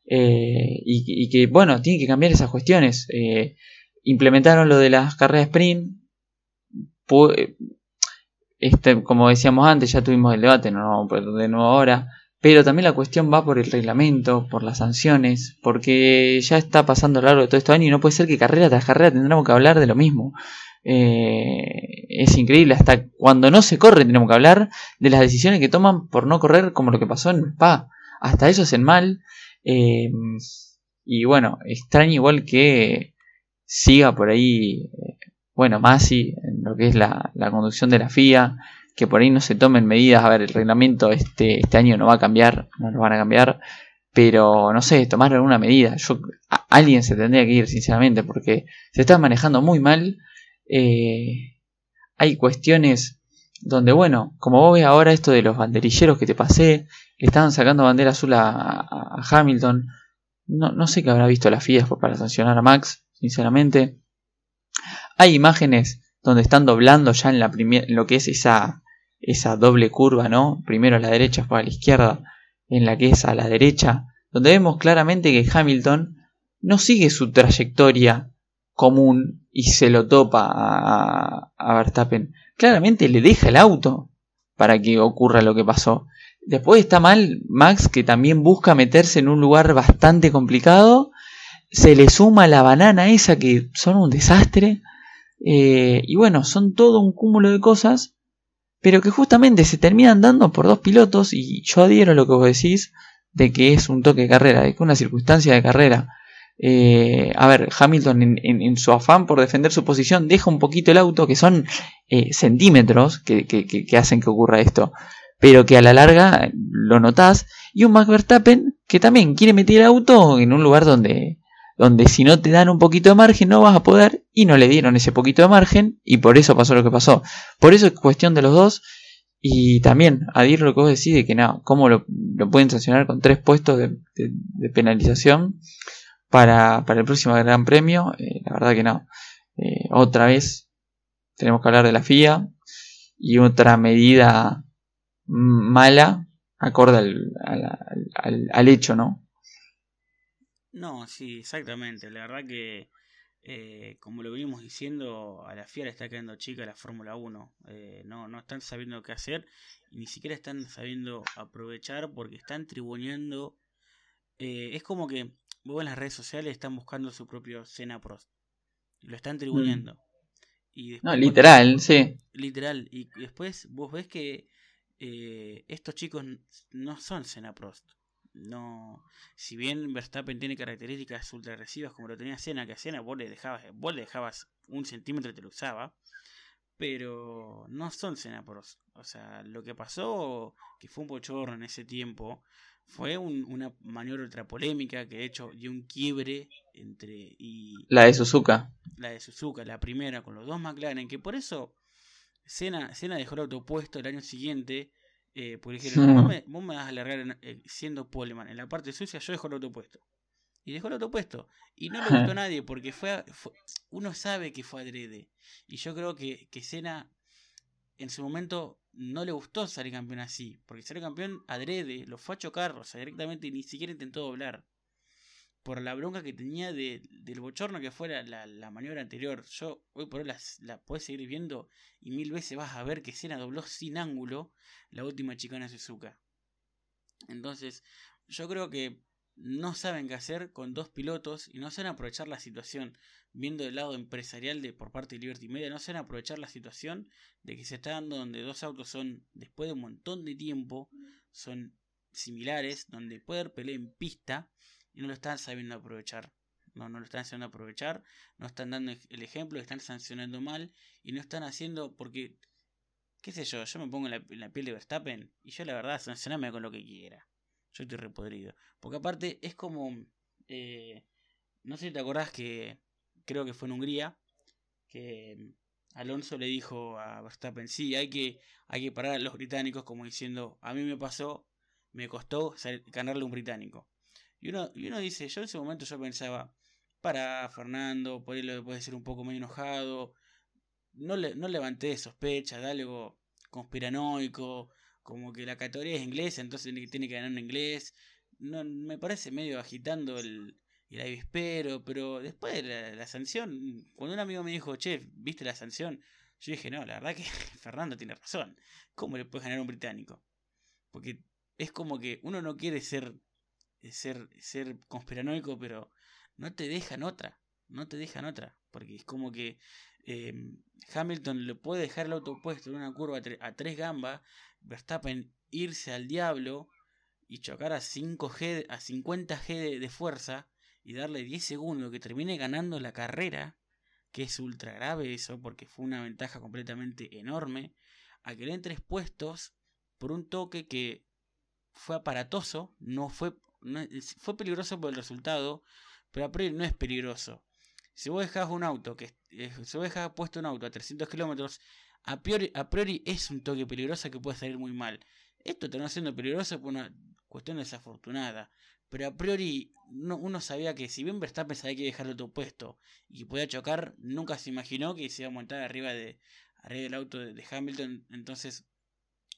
Eh, y, que, bueno, tiene que cambiar esas cuestiones. Eh, implementaron lo de las carreras sprint. Este, como decíamos antes, ya tuvimos el debate, no de nuevo ahora. Pero también la cuestión va por el reglamento, por las sanciones, porque ya está pasando a lo largo de todo este año y no puede ser que carrera tras carrera tendremos que hablar de lo mismo. Eh, es increíble, hasta cuando no se corre tenemos que hablar de las decisiones que toman por no correr como lo que pasó en Spa. Hasta eso es el mal. Eh, y bueno, extraño igual que siga por ahí, eh, bueno, Masi, en lo que es la, la, conducción de la FIA, que por ahí no se tomen medidas. A ver, el reglamento este, este año no va a cambiar, no lo van a cambiar. Pero no sé, tomar alguna medida. Yo, alguien se tendría que ir, sinceramente, porque se está manejando muy mal eh, hay cuestiones donde, bueno, como vos ves ahora esto de los banderilleros que te pasé, que estaban sacando bandera azul a, Hamilton, no, no, sé qué habrá visto la FIA para sancionar a Max, sinceramente. Hay imágenes donde están doblando ya en, la en lo que es esa, esa doble curva, ¿no? Primero a la derecha, después a la izquierda, en la que es a la derecha, donde vemos claramente que Hamilton no sigue su trayectoria común y se lo topa a, Verstappen, claramente le deja el auto para que ocurra lo que pasó. Después está mal Max que también busca meterse en un lugar bastante complicado. Se le suma la banana esa que son un desastre. Eh, y bueno, son todo un cúmulo de cosas. Pero que justamente se terminan dando por dos pilotos. Y yo adhiero a lo que vos decís. De que es un toque de carrera. De que una circunstancia de carrera eh, a ver, Hamilton en, su afán por defender su posición deja un poquito el auto, que son eh, centímetros que, hacen que ocurra esto, pero que a la larga lo notás, y un Max Verstappen que también quiere meter el auto en un lugar donde, donde si no te dan un poquito de margen no vas a poder, y no le dieron ese poquito de margen, y por eso pasó lo que pasó. Por eso es cuestión de los dos, y también adhiero lo que vos decís de que no, cómo lo, pueden sancionar con tres puestos de penalización para, para el próximo Gran Premio. Eh, la verdad que no. Eh, otra vez tenemos que hablar de la FIA y otra medida mala acorde al, hecho, ¿no? No, sí, exactamente. La verdad que, eh, como lo venimos diciendo, a la FIA le está quedando chica la Fórmula 1. no, no están sabiendo qué hacer y ni siquiera están sabiendo aprovechar porque están tribuneando. es como que vos en las redes sociales están buscando su propio Cena Prost. Lo están tribunando. Y no, literal, sí. Literal. Y después vos ves que eh, estos chicos no son Cena Prost. No, si bien Verstappen tiene características ultra agresivas como lo tenía Cena, que a Cena vos le dejabas, vos le dejabas un centímetro y te lo usaba, pero no son Cena Prost. O sea, lo que pasó, que fue un bochorno en ese tiempo, fue una maniobra ultra polémica que de hecho dio un quiebre entre y la de Suzuka la de Suzuka la primera con los dos McLaren que por eso Senna, dejó el auto puesto el año siguiente eh, porque dijeron vos, me, vos, me, vas a alargar eh, siendo poleman en la parte sucia yo dejo el auto puesto y dejó el auto puesto. Y no le gustó a nadie porque fue, uno sabe que fue adrede. Y yo creo que que Senna en su momento no le gustó salir campeón así, porque salir campeón adrede, lo fue a chocar, o sea, directamente ni siquiera intentó doblar. Por la bronca que tenía de, del bochorno que fuera la, la, maniobra anterior. Yo hoy por hoy la, puedes seguir viendo y mil veces vas a ver que Sena dobló sin ángulo la última chicana Suzuka. Entonces, yo creo que no saben qué hacer con dos pilotos y no saben aprovechar la situación viendo el lado empresarial de por parte de Liberty Media, no saben aprovechar la situación de que se está dando donde dos autos son, después de un montón de tiempo, son similares, donde puede haber pelea en pista y no lo están sabiendo aprovechar. No, no lo están sabiendo aprovechar, no están dando el ejemplo, están sancionando mal y no están haciendo porque, qué sé yo, yo me pongo en la, piel de Verstappen y yo la verdad sancioname con lo que quiera. Yo estoy repodrido. Porque aparte es como... Eh, no sé si te acordás que creo que fue en Hungría, que mm, Alonso le dijo a Verstappen, sí, hay que, hay que parar a los británicos como diciendo, a mí me pasó, me costó ganarle un británico. Y uno, y uno dice, yo en ese momento yo pensaba, para Fernando, por ahí lo puede ser un poco medio enojado, no, le, no levanté sospecha de algo conspiranoico, como que la categoría es inglesa, entonces tiene que ganar en inglés. No, me parece medio agitando el, y la espero, pero después de la, sanción, cuando un amigo me dijo, che, ¿viste la sanción? Yo dije, no, la verdad que *laughs* Fernando tiene razón. ¿Cómo le puedes ganar a un británico? Porque es como que uno no quiere ser, ser, ser conspiranoico, pero no te dejan otra, no te dejan otra, porque es como que em, Hamilton le puede dejar el auto puesto en una curva a, tres gambas, Verstappen irse al diablo y chocar a 5G, a 50G de, fuerza y darle 10 segundos que termine ganando la carrera, que es ultra grave eso, porque fue una ventaja completamente enorme, a que le den tres puestos por un toque que fue aparatoso, no fue, fue peligroso por el resultado, pero a priori no es peligroso. Si vos dejás un auto, que si vos dejás puesto un auto a 300 kilómetros, a priori, a priori es un toque peligroso que puede salir muy mal. Esto terminó siendo peligroso por una cuestión desafortunada. Pero a priori uno sabía que si bien Verstappen sabía que dejar el auto puesto y podía chocar, nunca se imaginó que se iba a montar arriba, de, arriba del auto de Hamilton. Entonces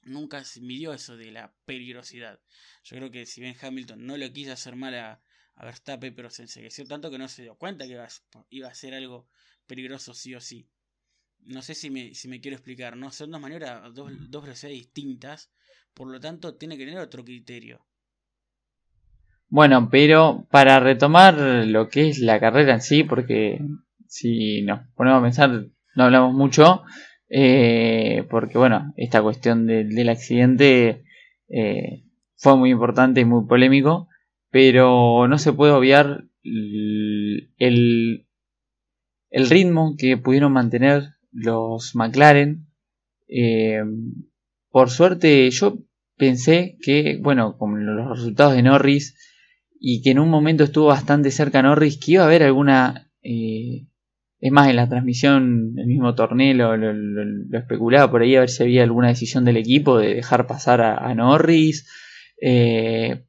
nunca se midió eso de la peligrosidad. Yo creo que si bien Hamilton no le quiso hacer mal a, Verstappen, pero se ensegueció tanto que no se dio cuenta que iba, a ser algo peligroso sí o sí. No sé si me, si me quiero explicar, ¿no? Son dos maneras, dos, dos velocidades distintas, por lo tanto tiene que tener otro criterio. Bueno, pero para retomar lo que es la carrera en sí, porque si nos ponemos a pensar, no hablamos mucho, eh, porque bueno, esta cuestión del accidente eh, fue muy importante y muy polémico, pero no se puede obviar el, el ritmo que pudieron mantener los McLaren. Eh, por suerte yo pensé que, bueno, con los resultados de Norris y que en un momento estuvo bastante cerca Norris, que iba a haber alguna es más, en la transmisión, el mismo torneo lo, especulaba por ahí a ver si había alguna decisión del equipo de dejar pasar a, Norris. Eh,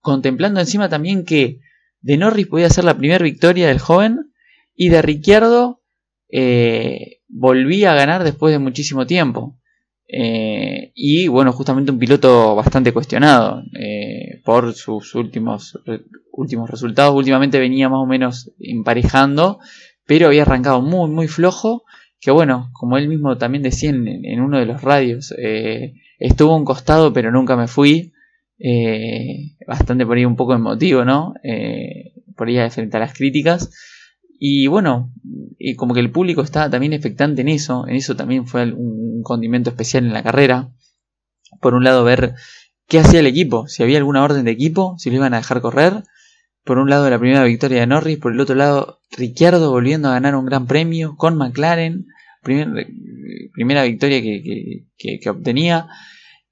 contemplando encima también que de Norris podía ser la primera victoria del joven y de Ricciardo eh, volvía a ganar después de muchísimo tiempo. Eh, y bueno, justamente un piloto bastante cuestionado por sus últimos, últimos resultados. Últimamente venía más o menos emparejando, pero había arrancado muy, muy flojo, que bueno, como él mismo también decía en, uno de los radios, eh, estuvo un costado pero nunca me fui, eh, bastante por ahí un poco emotivo, ¿no? Eh, por ahí frente a las críticas. Y bueno, y como que el público estaba también expectante en eso, en eso también fue un condimento especial en la carrera. Por un lado, ver qué hacía el equipo, si había alguna orden de equipo, si lo iban a dejar correr, por un lado la primera victoria de Norris, por el otro lado Ricciardo volviendo a ganar un gran premio con McLaren, primera victoria que, obtenía.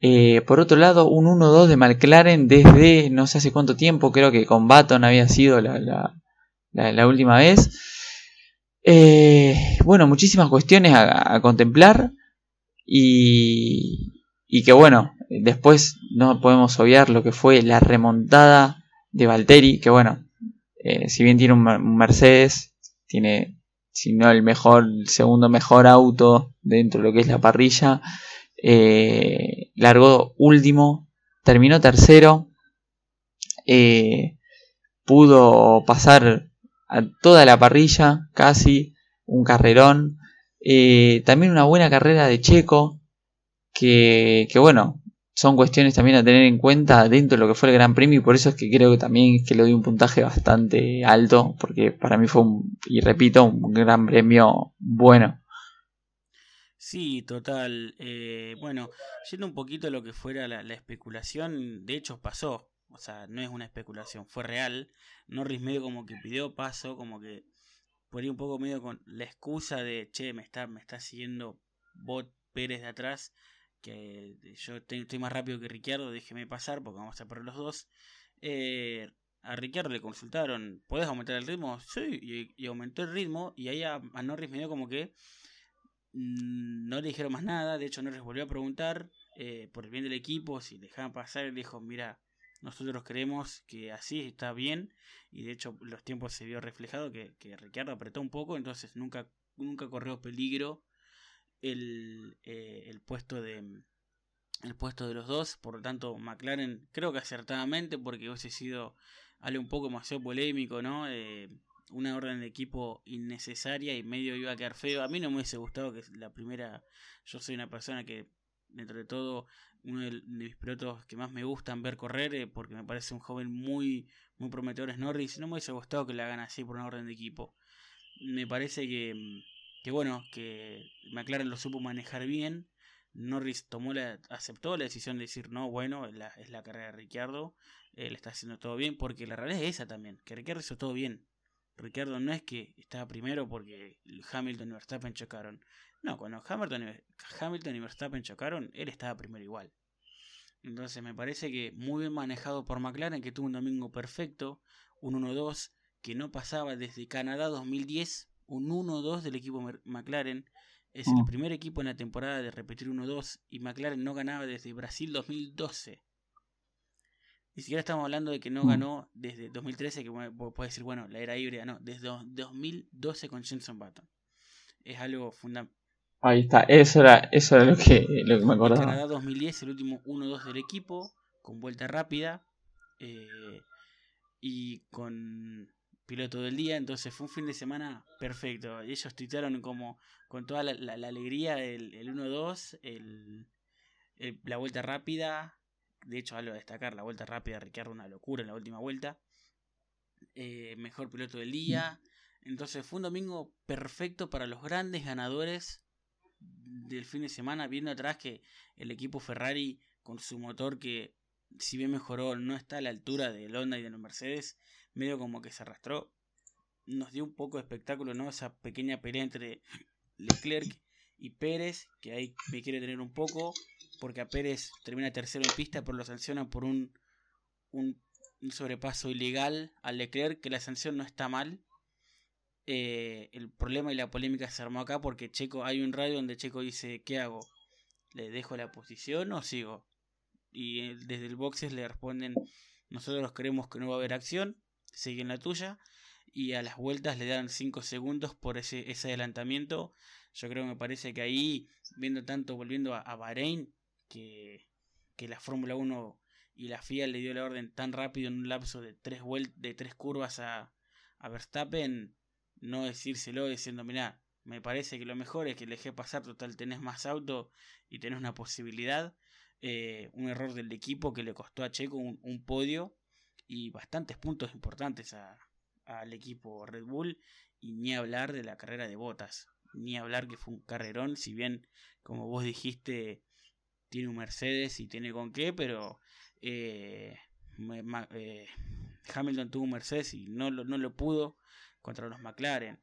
Eh, por otro lado, un 1-2 de McLaren desde no sé hace cuánto tiempo, creo que con Baton había sido la, última vez. Eh, bueno, muchísimas cuestiones a, contemplar y, y que bueno, después no podemos obviar lo que fue la remontada de Valtteri, que bueno, eh, si bien tiene un, Mercedes, tiene, si no el mejor, el segundo mejor auto dentro de lo que es la parrilla, eh, largó último, terminó tercero, eh, pudo pasar a toda la parrilla, casi, un carrerón, también una buena carrera de Checo, que, que bueno, son cuestiones también a tener en cuenta dentro de lo que fue el Gran Premio y por eso es que creo que también que le doy un puntaje bastante alto porque para mí fue un, y repito un Gran Premio bueno. Sí, total. Eh, bueno, yendo un poquito a lo que fuera la, especulación, de hecho pasó. O sea, no es una especulación, fue real. Norris medio como que pidió paso, como que por ahí un poco medio con la excusa de, che, me está, me está siguiendo Bot Pérez de atrás que yo estoy más rápido que Ricciardo, déjeme pasar porque vamos a por los dos. Eh, a Ricciardo le consultaron, ¿puedes aumentar el ritmo? Sí, y, aumentó el ritmo y ahí a, Norris me dio como que mm, no le dijeron más nada, de hecho Norris volvió a preguntar eh, por el bien del equipo, si le dejaban pasar, y dijo, mira, nosotros creemos que así está bien y de hecho los tiempos se vio reflejado que, que Ricciardo apretó un poco, entonces nunca, nunca corrió peligro el, eh, el puesto de el puesto de los dos, por lo tanto McLaren creo que acertadamente porque hubiese sido algo un poco demasiado polémico, ¿no? Eh, una orden de equipo innecesaria y medio iba a quedar feo. A mí no me hubiese gustado que la primera, yo soy una persona que dentro de todo uno de, mis pilotos que más me gustan ver correr, eh, porque me parece un joven muy, muy prometedor es Norris. No me hubiese gustado que la hagan así por una orden de equipo. Me parece que, que bueno, que McLaren lo supo manejar bien. Norris tomó la, aceptó la decisión de decir, no, bueno, es la, carrera de Ricciardo, él está haciendo todo bien, porque la realidad es esa también, que Ricciardo hizo todo bien. Ricciardo no es que estaba primero porque Hamilton y Verstappen chocaron. No, cuando Hamilton, Hamilton y Verstappen chocaron, él estaba primero igual. Entonces me parece que muy bien manejado por McLaren, que tuvo un domingo perfecto, un 1-2 que no pasaba desde Canadá 2010, un 1-2 del equipo McLaren. Es el mm. primer equipo en la temporada de repetir 1-2 y McLaren no ganaba desde Brasil 2012. Ni siquiera estamos hablando de que no mm. ganó desde 2013, que puede decir, bueno, la era híbrida, no, desde 2012 con Jenson Button. Es algo fundamental. Ahí está, eso era, eso era lo, que, lo que me acordaba. Canadá 2010, el último 1-2 del equipo, con vuelta rápida eh, y con piloto del día, entonces fue un fin de semana perfecto. Ellos tuitearon como con toda la, alegría el, el 1-2, el, la vuelta rápida, de hecho, algo a destacar, la vuelta rápida, Ricardo, una locura en la última vuelta. Eh, mejor piloto del día. Entonces fue un domingo perfecto para los grandes ganadores del fin de semana, viendo atrás que el equipo Ferrari con su motor que si bien mejoró no está a la altura del Honda y de los Mercedes, medio como que se arrastró. Nos dio un poco de espectáculo, ¿no? Esa pequeña pelea entre Leclerc y Pérez, que ahí me quiere tener un poco porque a Pérez termina tercero en pista, pero lo sancionan por un, un, sobrepaso ilegal al Leclerc, que la sanción no está mal. Eh, el problema y la polémica se armó acá porque Checo, hay un radio donde Checo dice, ¿qué hago? ¿Le dejo la posición o sigo? Y eh, desde el boxes le responden, nosotros creemos que no va a haber acción, sigue en la tuya. Y a las vueltas le dan 5 segundos por ese, ese adelantamiento. Yo creo que me parece que ahí, viendo tanto, volviendo a, a Bahrein, que, la Fórmula 1 y la FIA le dio la orden tan rápido en un lapso de tres, de tres curvas a, a Verstappen, no decírselo diciendo, mira, me parece que lo mejor es que le dejé pasar, total tenés más auto y tenés una posibilidad. Eh, un error del equipo que le costó a Checo un, podio y bastantes puntos importantes al equipo Red Bull y ni hablar de la carrera de botas, ni hablar que fue un carrerón, si bien como vos dijiste tiene un Mercedes y tiene con qué, pero eh, eh, Hamilton tuvo un Mercedes y no lo, no lo pudo contra los McLaren.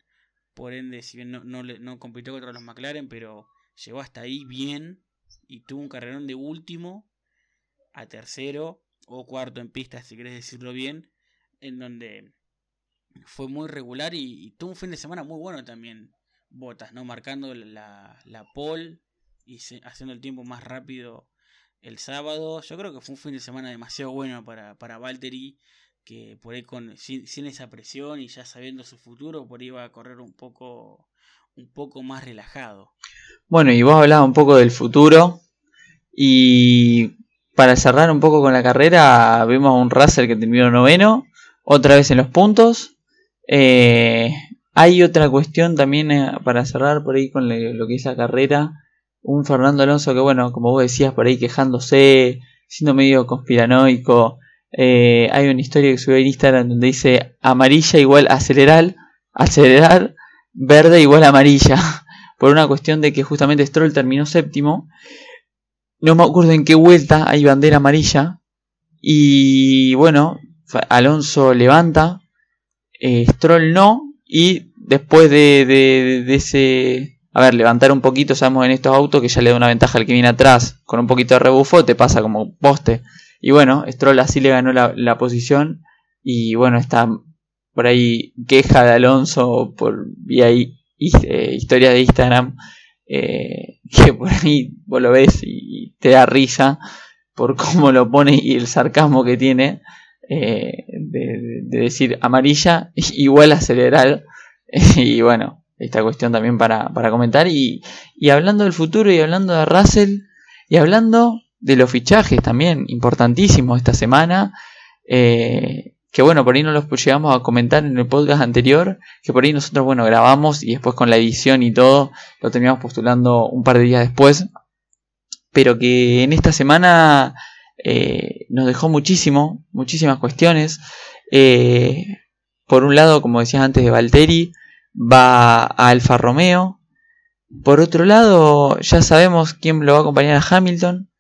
Por ende, si bien no, no, no compitió contra los McLaren, pero llegó hasta ahí bien y tuvo un carrerón de último a tercero o cuarto en pista, si querés decirlo bien, en donde fue muy regular y, tuvo un fin de semana muy bueno también. Botas, ¿no? Marcando la, la pole y haciendo el tiempo más rápido el sábado. Yo creo que fue un fin de semana demasiado bueno para, para Valtteri, que por ahí con, sin, esa presión y ya sabiendo su futuro, por ahí iba a correr un poco, un poco más relajado. Bueno, y vos hablabas un poco del futuro y para cerrar un poco con la carrera, vimos a un Russell que terminó noveno, otra vez en los puntos. Eh, hay otra cuestión también eh, para cerrar por ahí con lo que es la carrera un Fernando Alonso que, bueno, como vos decías, por ahí quejándose, siendo medio conspiranoico. Eh, hay una historia que subió en Instagram donde dice amarilla igual acelerar, acelerar, verde igual amarilla. *laughs* Por una cuestión de que justamente Stroll terminó séptimo. No me acuerdo en qué vuelta hay bandera amarilla. Y bueno, Alonso levanta, eh, Stroll no. Y después de, de ese a ver, levantar un poquito, sabemos en estos autos que ya le da una ventaja al que viene atrás, con un poquito de rebufo te pasa como poste. Y bueno, Stroll así le ganó la, posición y bueno, está por ahí queja de Alonso por vía eh, historia de Instagram, eh, *laughs* que por ahí vos lo ves y te da risa por cómo lo pone y el sarcasmo que tiene eh, de, de, decir amarilla *laughs* igual acelerar *laughs* y bueno esta cuestión también para, comentar. Y, hablando del futuro y hablando de Russell y hablando de los fichajes también importantísimos esta semana. Eh, que bueno, por ahí no los llegamos a comentar en el podcast anterior, que por ahí nosotros, bueno, grabamos y después con la edición y todo lo terminamos postulando un par de días después. pero que en esta semana eh, nos dejó muchísimo, muchísimas cuestiones. Eh, por un lado, como decías antes de Valtteri, va a Alfa Romeo. Por otro lado, ya sabemos quién lo va a acompañar a Hamilton,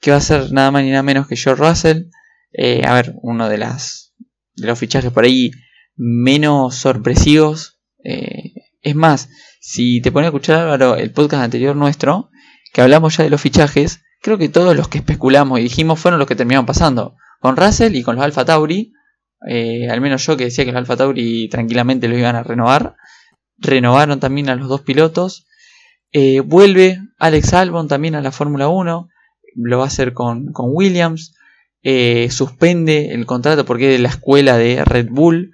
que va a ser nada más ni nada menos que George Russell. Eh, a ver, uno de, las, de los fichajes por ahí menos sorpresivos. es más, si te pones a escuchar Álvaro el podcast anterior nuestro, que hablamos ya de los fichajes, creo que todos los que especulamos y dijimos fueron los que terminaron pasando. Con Russell y con los Alfa Tauri, eh, al menos yo que decía que los Alfa Tauri tranquilamente los iban a renovar, renovaron también a los dos pilotos. Eh, vuelve Alex Albon también a la Fórmula 1, lo va a hacer con, Williams. Eh, suspende el contrato porque es de la escuela de Red Bull.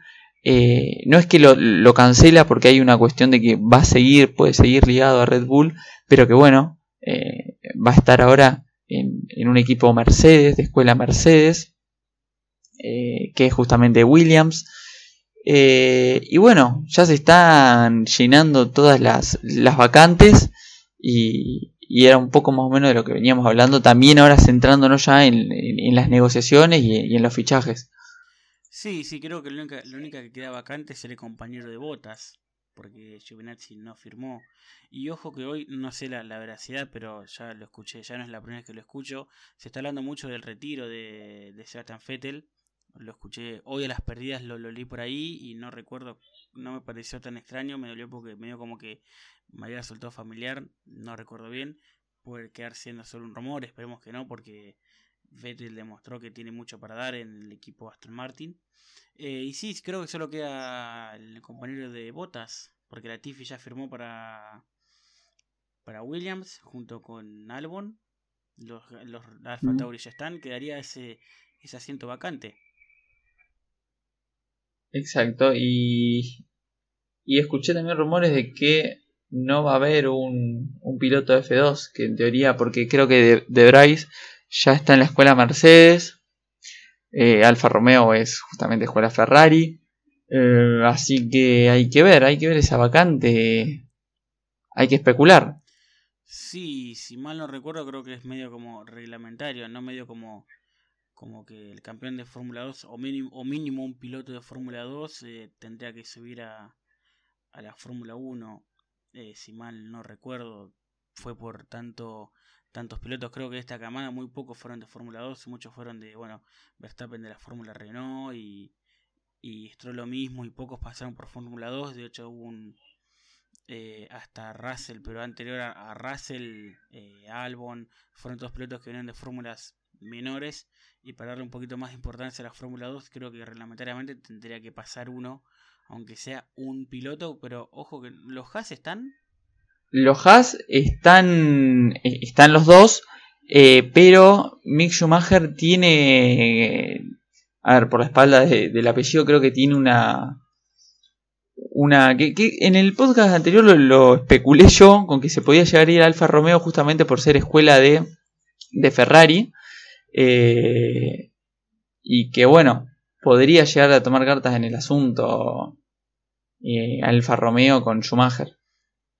no es que lo, lo, cancela porque hay una cuestión de que va a seguir, puede seguir ligado a Red Bull, pero que bueno, eh, va a estar ahora en, un equipo Mercedes, de escuela Mercedes, eh, que es justamente Williams. Eh, y bueno, ya se están llenando todas las, vacantes y, era un poco más o menos de lo que veníamos hablando, también ahora centrándonos ya en, las negociaciones y, en los fichajes. Sí, sí, creo que la única, la única que queda vacante es el compañero de botas, porque Giovinazzi no firmó. Y ojo que hoy, no sé la, veracidad, pero ya lo escuché, ya no es la primera vez que lo escucho. Se está hablando mucho del retiro de, de Sebastian Vettel. Lo escuché hoy a las perdidas, lo, lo leí por ahí y no recuerdo, no me pareció tan extraño, me dolió porque medio como que me había soltado familiar, no recuerdo bien. Puede quedar siendo solo un rumor, esperemos que no, porque Vettel demostró que tiene mucho para dar en el equipo Aston Martin. Eh, y sí, creo que solo queda el compañero de Botas, porque la Tiffy ya firmó para, para Williams junto con Albon. Los, los Alfa Tauri ya están, quedaría ese, ese asiento vacante. Exacto, y, y escuché también rumores de que no va a haber un, un piloto F2, que en teoría, porque creo que de, de ya está en la escuela Mercedes, eh, Alfa Romeo es justamente escuela Ferrari. Eh, así que hay que ver, hay que ver esa vacante. Hay que especular. Sí, si mal no recuerdo, creo que es medio como reglamentario, no medio como, como que el campeón de Fórmula 2 o mínimo, o mínimo un piloto de Fórmula 2 eh, tendría que subir a, a la Fórmula 1. Si mal no recuerdo, fue por tanto tantos pilotos. Creo que de esta camada muy pocos fueron de Fórmula 2, muchos fueron de, bueno, Verstappen de la Fórmula Renault y, y Stroll lo mismo y pocos pasaron por Fórmula 2. De hecho hubo un... Eh, hasta Russell, pero anterior a, Russell, eh, Albon, fueron todos pilotos que venían de fórmulas menores y para darle un poquito más de importancia a la Fórmula 2 creo que reglamentariamente tendría que pasar uno, aunque sea un piloto, pero ojo que los Haas están. Los Haas están, están los dos, eh, pero Mick Schumacher tiene, a ver, por la espalda del apellido creo que tiene una, una que, en el podcast anterior lo, especulé yo con que se podía llegar a ir a Alfa Romeo justamente por ser escuela de, de Ferrari eh, y que bueno podría llegar a tomar cartas en el asunto eh, Alfa Romeo con Schumacher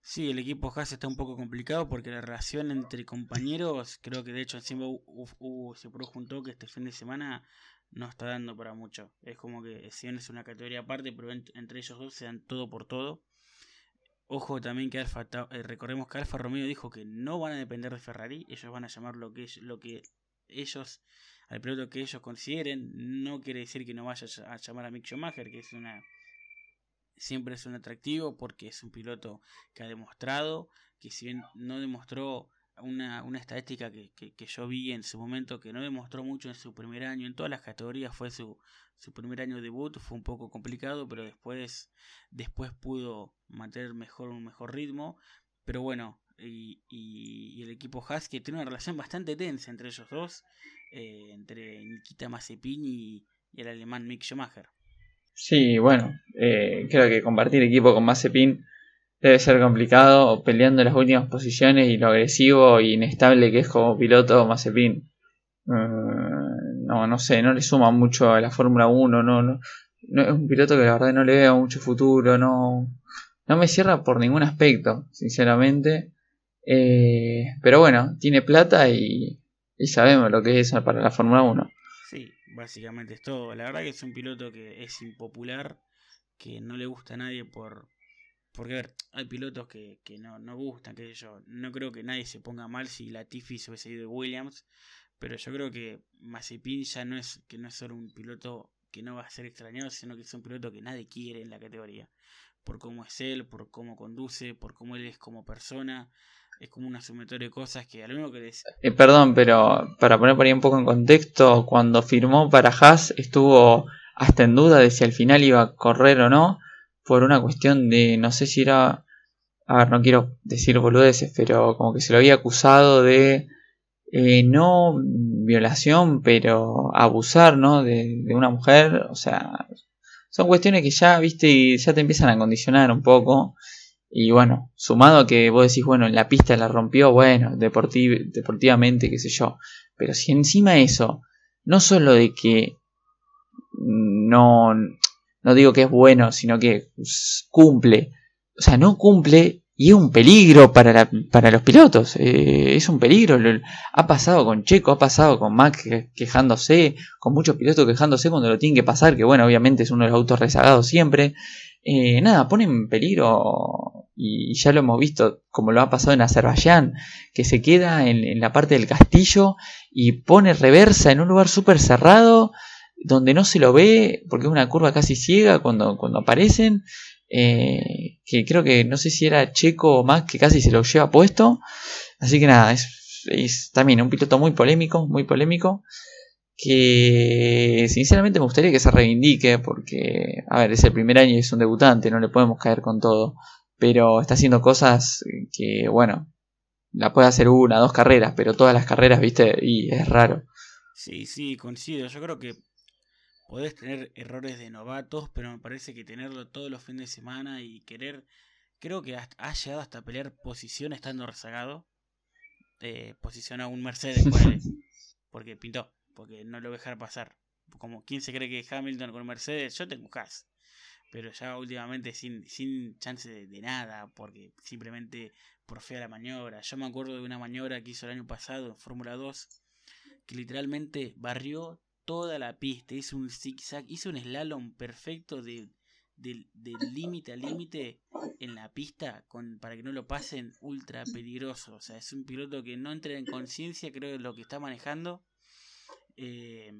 Sí, el equipo Haas está un poco complicado porque la relación entre compañeros, creo que de hecho encima se preguntó que este fin de semana no está dando para mucho. Es como que si es una categoría aparte, pero entre ellos dos se dan todo por todo. Ojo también que Alfa, eh, recordemos que Alfa Romeo dijo que no van a depender de Ferrari, ellos van a llamar lo que, lo que ellos, al piloto que ellos consideren, no quiere decir que no vaya a llamar a Mick Schumacher, que es una siempre es un atractivo porque es un piloto que ha demostrado que si bien no demostró una, una estadística que, que, yo vi en su momento que no demostró mucho en su primer año en todas las categorías fue su, su primer año de debut fue un poco complicado pero después después pudo mantener mejor un mejor ritmo. Pero bueno y, y, el equipo Haas que tiene una relación bastante tensa entre ellos dos eh, entre Nikita Mazepin y, el alemán Mick Schumacher Sí, bueno, eh, creo que compartir equipo con Mazepin debe ser complicado, peleando en las últimas posiciones y lo agresivo e inestable que es como piloto Mazepin. Mm, no, no sé, no le suma mucho a la Fórmula 1, no, no, es un piloto que la verdad no le veo mucho futuro, no, no me cierra por ningún aspecto, sinceramente. Eh, pero bueno, tiene plata y, y sabemos lo que es eso para la Fórmula 1. Sí, básicamente es todo. La verdad que es un piloto que es impopular, que no le gusta a nadie por... Porque, a ver, hay pilotos que, que no, no gustan, que yo. No creo que nadie se ponga mal si Latifi se hubiese ido de Williams, pero yo creo que Mazepin ya no es, que no es solo un piloto que no va a ser extrañado, sino que es un piloto que nadie quiere en la categoría. Por cómo es él, por cómo conduce, por cómo él es como persona. Es como una sumatoria de cosas que a lo que les... Eh, perdón, pero para poner por ahí un poco en contexto, cuando firmó para Haas estuvo hasta en duda de si al final iba a correr o no, por una cuestión de, no sé si era, a ver, no quiero decir boludeces, pero como que se lo había acusado de eh, no violación, pero abusar, ¿no? De, de, una mujer, o sea, son cuestiones que ya, viste, ya te empiezan a condicionar un poco. Y bueno, sumado a que vos decís, bueno, en la pista la rompió, bueno, deportiv deportivamente, qué sé yo. Pero si encima eso, no solo de que no, no digo que es bueno, sino que cumple, o sea, no cumple y es un peligro para, para los pilotos, eh, es un peligro. Ha pasado con Checo, ha pasado con Max quejándose, con muchos pilotos quejándose cuando lo tienen que pasar, que bueno, obviamente es uno de los autos rezagados siempre. Eh, nada, pone en peligro, y ya lo hemos visto, como lo ha pasado en Azerbaiyán, que se queda en, en la parte del castillo y pone reversa en un lugar súper cerrado, donde no se lo ve, porque es una curva casi ciega cuando, cuando aparecen. Eh, que creo que no sé si era Checo o más que casi se lo lleva puesto. Así que nada, es, es también un piloto muy polémico, muy polémico. Que sinceramente me gustaría que se reivindique porque, a ver, es el primer año y es un debutante, no le podemos caer con todo. Pero está haciendo cosas que, bueno, la puede hacer una, dos carreras, pero todas las carreras, viste, y es raro. Sí, sí, coincido. Yo creo que podés tener errores de novatos, pero me parece que tenerlo todos los fines de semana y querer, creo que ha llegado hasta pelear posición estando rezagado. Eh, posición a un Mercedes, *laughs* porque pintó, porque no lo voy a dejar pasar. Como quien se cree que Hamilton con Mercedes, yo tengo cas pero ya últimamente sin, sin chance de, nada, porque simplemente por fea la maniobra. Yo me acuerdo de una maniobra que hizo el año pasado en Fórmula 2, que literalmente barrió toda la pista, hizo un zigzag, hizo un slalom perfecto de, del límite a límite en la pista con, para que no lo pasen ultra peligroso. O sea, es un piloto que no entra en conciencia, creo, de lo que está manejando. Eh,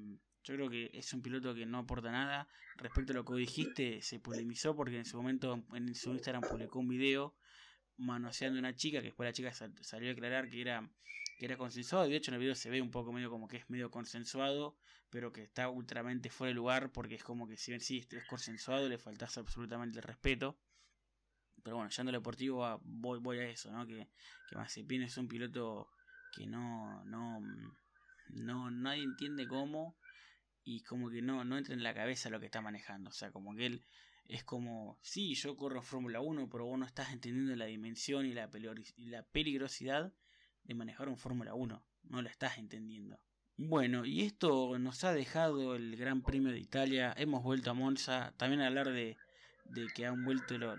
yo creo que es un piloto que no aporta nada. Respecto a lo que dijiste, se polemizó porque en su momento en su Instagram publicó un video manoseando a una chica, que después la chica salió a aclarar que era, que era consensuado. Y de hecho en el video se ve un poco medio como que es medio consensuado pero que está ultramente fuera de lugar porque es como que si bien sí es consensuado, le faltas absolutamente el respeto. Pero bueno, ya en lo deportivo voy, voy a eso, ¿no? Que, que Mazepin es un piloto que no, no, no, nadie entiende cómo y como que no, no entra en la cabeza lo que está manejando. O sea, como que él es como, sí, yo corro Fórmula 1, pero vos no estás entendiendo la dimensión y la, la peligrosidad de manejar un Fórmula 1. No lo estás entendiendo. Bueno, y esto nos ha dejado el Gran Premio de Italia. Hemos vuelto a Monza. También hablar de, de que han vuelto los,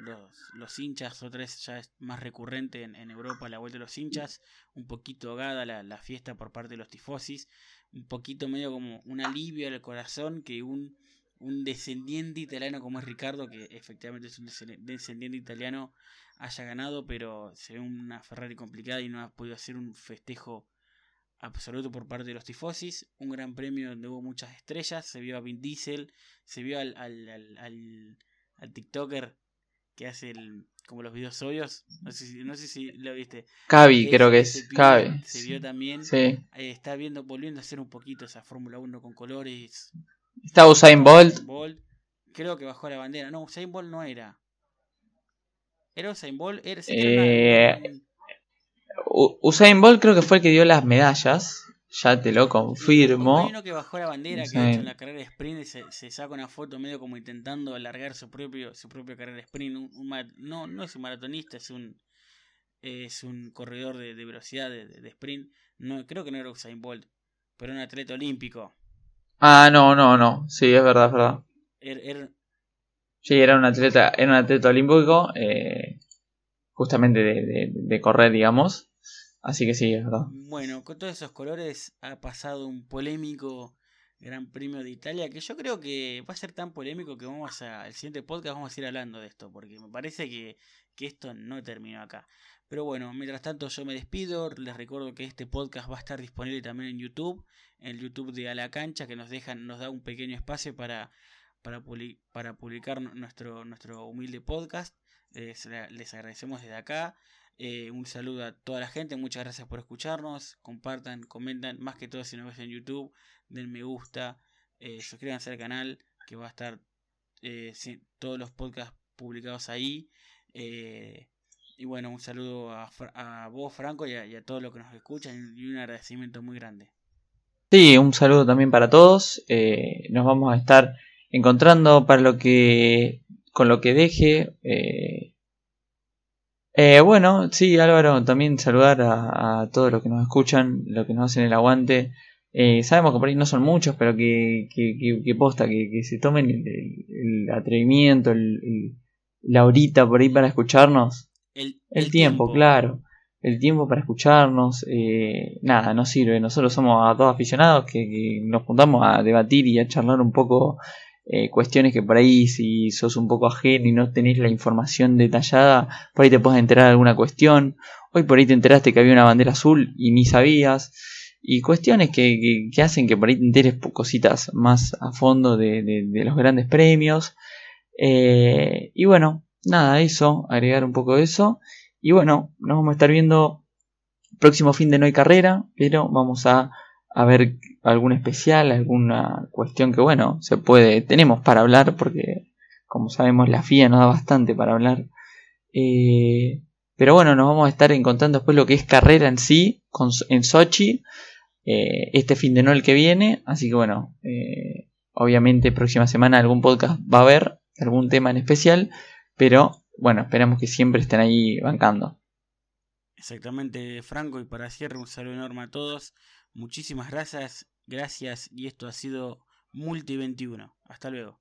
los, hinchas. Otra vez ya es más recurrente en, en, Europa la vuelta de los hinchas. Un poquito ahogada la, la, fiesta por parte de los tifosis. Un poquito medio como un alivio al corazón que un, un descendiente italiano como es Ricardo, que efectivamente es un descendiente italiano, haya ganado. Pero se ve una Ferrari complicada y no ha podido hacer un festejo absoluto por parte de los tifosis. Un gran premio donde hubo muchas estrellas. Se vio a Vin Diesel, se vio al, al, al, al, TikToker que hace el, como los videos obvios. No sé si, no sé si lo viste. Cavi, creo que es. Cavi. Se vio también. Sí. Eh, está viendo, volviendo a hacer un poquito esa Fórmula 1 con colores. Está Usain Bolt. Bolt. Creo que bajó la bandera. No, Usain Bolt no era. ¿Era Usain Bolt? Era, eh, Usain Bolt creo que fue el que dio las medallas. Ya te lo confirmo. Hay uno que bajó la bandera, que ha hecho en la carrera de sprint se, se, saca una foto medio como intentando alargar su propio su propia carrera de sprint. Un, no, no es un maratonista, es un es un corredor de, de velocidad de, de, sprint. No, creo que no era Usain Bolt, pero un atleta olímpico. Ah, no, no, no. Sí, es verdad, es verdad. Er, er... Sí, era un atleta, era un atleta olímpico, eh, justamente de, de, de correr, digamos. Así que sí, es verdad. Bueno, con todos esos colores ha pasado un polémico Gran Premio de Italia, que yo creo que va a ser tan polémico que vamos a, el siguiente podcast vamos a ir hablando de esto, porque me parece que, que esto no terminó acá. Pero bueno, mientras tanto yo me despido, les recuerdo que este podcast va a estar disponible también en YouTube, en el YouTube de A la Cancha, que nos dejan, nos da un pequeño espacio para, para, para publicar nuestro, nuestro humilde podcast. Les, les agradecemos desde acá. Eh, un saludo a toda la gente, muchas gracias por escucharnos. Compartan, comentan, más que todo si nos ves en YouTube, den me gusta, eh, suscríbanse al canal que va a estar eh, todos los podcasts publicados ahí. Y bueno, un saludo a, a vos, Franco, y a, todos los que nos escuchan y un agradecimiento muy grande. Sí, un saludo también para todos. nos vamos a estar encontrando para lo que con lo que deje. Bueno, sí, Álvaro, también saludar a, a, todos los que nos escuchan, los que nos hacen el aguante. Eh, sabemos que por ahí no son muchos, pero que, que, posta, que, se tomen el, atrevimiento, el, la horita por ahí para escucharnos. El, tiempo, claro. El tiempo para escucharnos. Eh, nada, no sirve. Nosotros somos a todos aficionados que, nos juntamos a debatir y a charlar un poco eh, cuestiones que por ahí si sos un poco ajeno y no tenés la información detallada, por ahí te puedes enterar de alguna cuestión. Hoy por ahí te enteraste que había una bandera azul y ni sabías y cuestiones que, que, hacen que por ahí te enteres cositas más a fondo de, de, los grandes premios. Eh, y bueno, nada, eso, agregar un poco de eso. Y bueno, nos vamos a estar viendo próximo fin de no hay carrera, pero vamos a, a ver algún especial, alguna cuestión que bueno, se puede, tenemos para hablar, porque como sabemos la FIA nos da bastante para hablar. Eh, pero bueno, nos vamos a estar encontrando después lo que es carrera en sí, en Sochi, eh, este fin de no el que viene. Así que bueno, eh, obviamente próxima semana algún podcast va a haber, algún tema en especial, pero bueno, esperamos que siempre estén ahí bancando. Exactamente, Franco, y para cierre un saludo enorme a todos. Muchísimas gracias, gracias, y esto ha sido Multi 21. Hasta luego.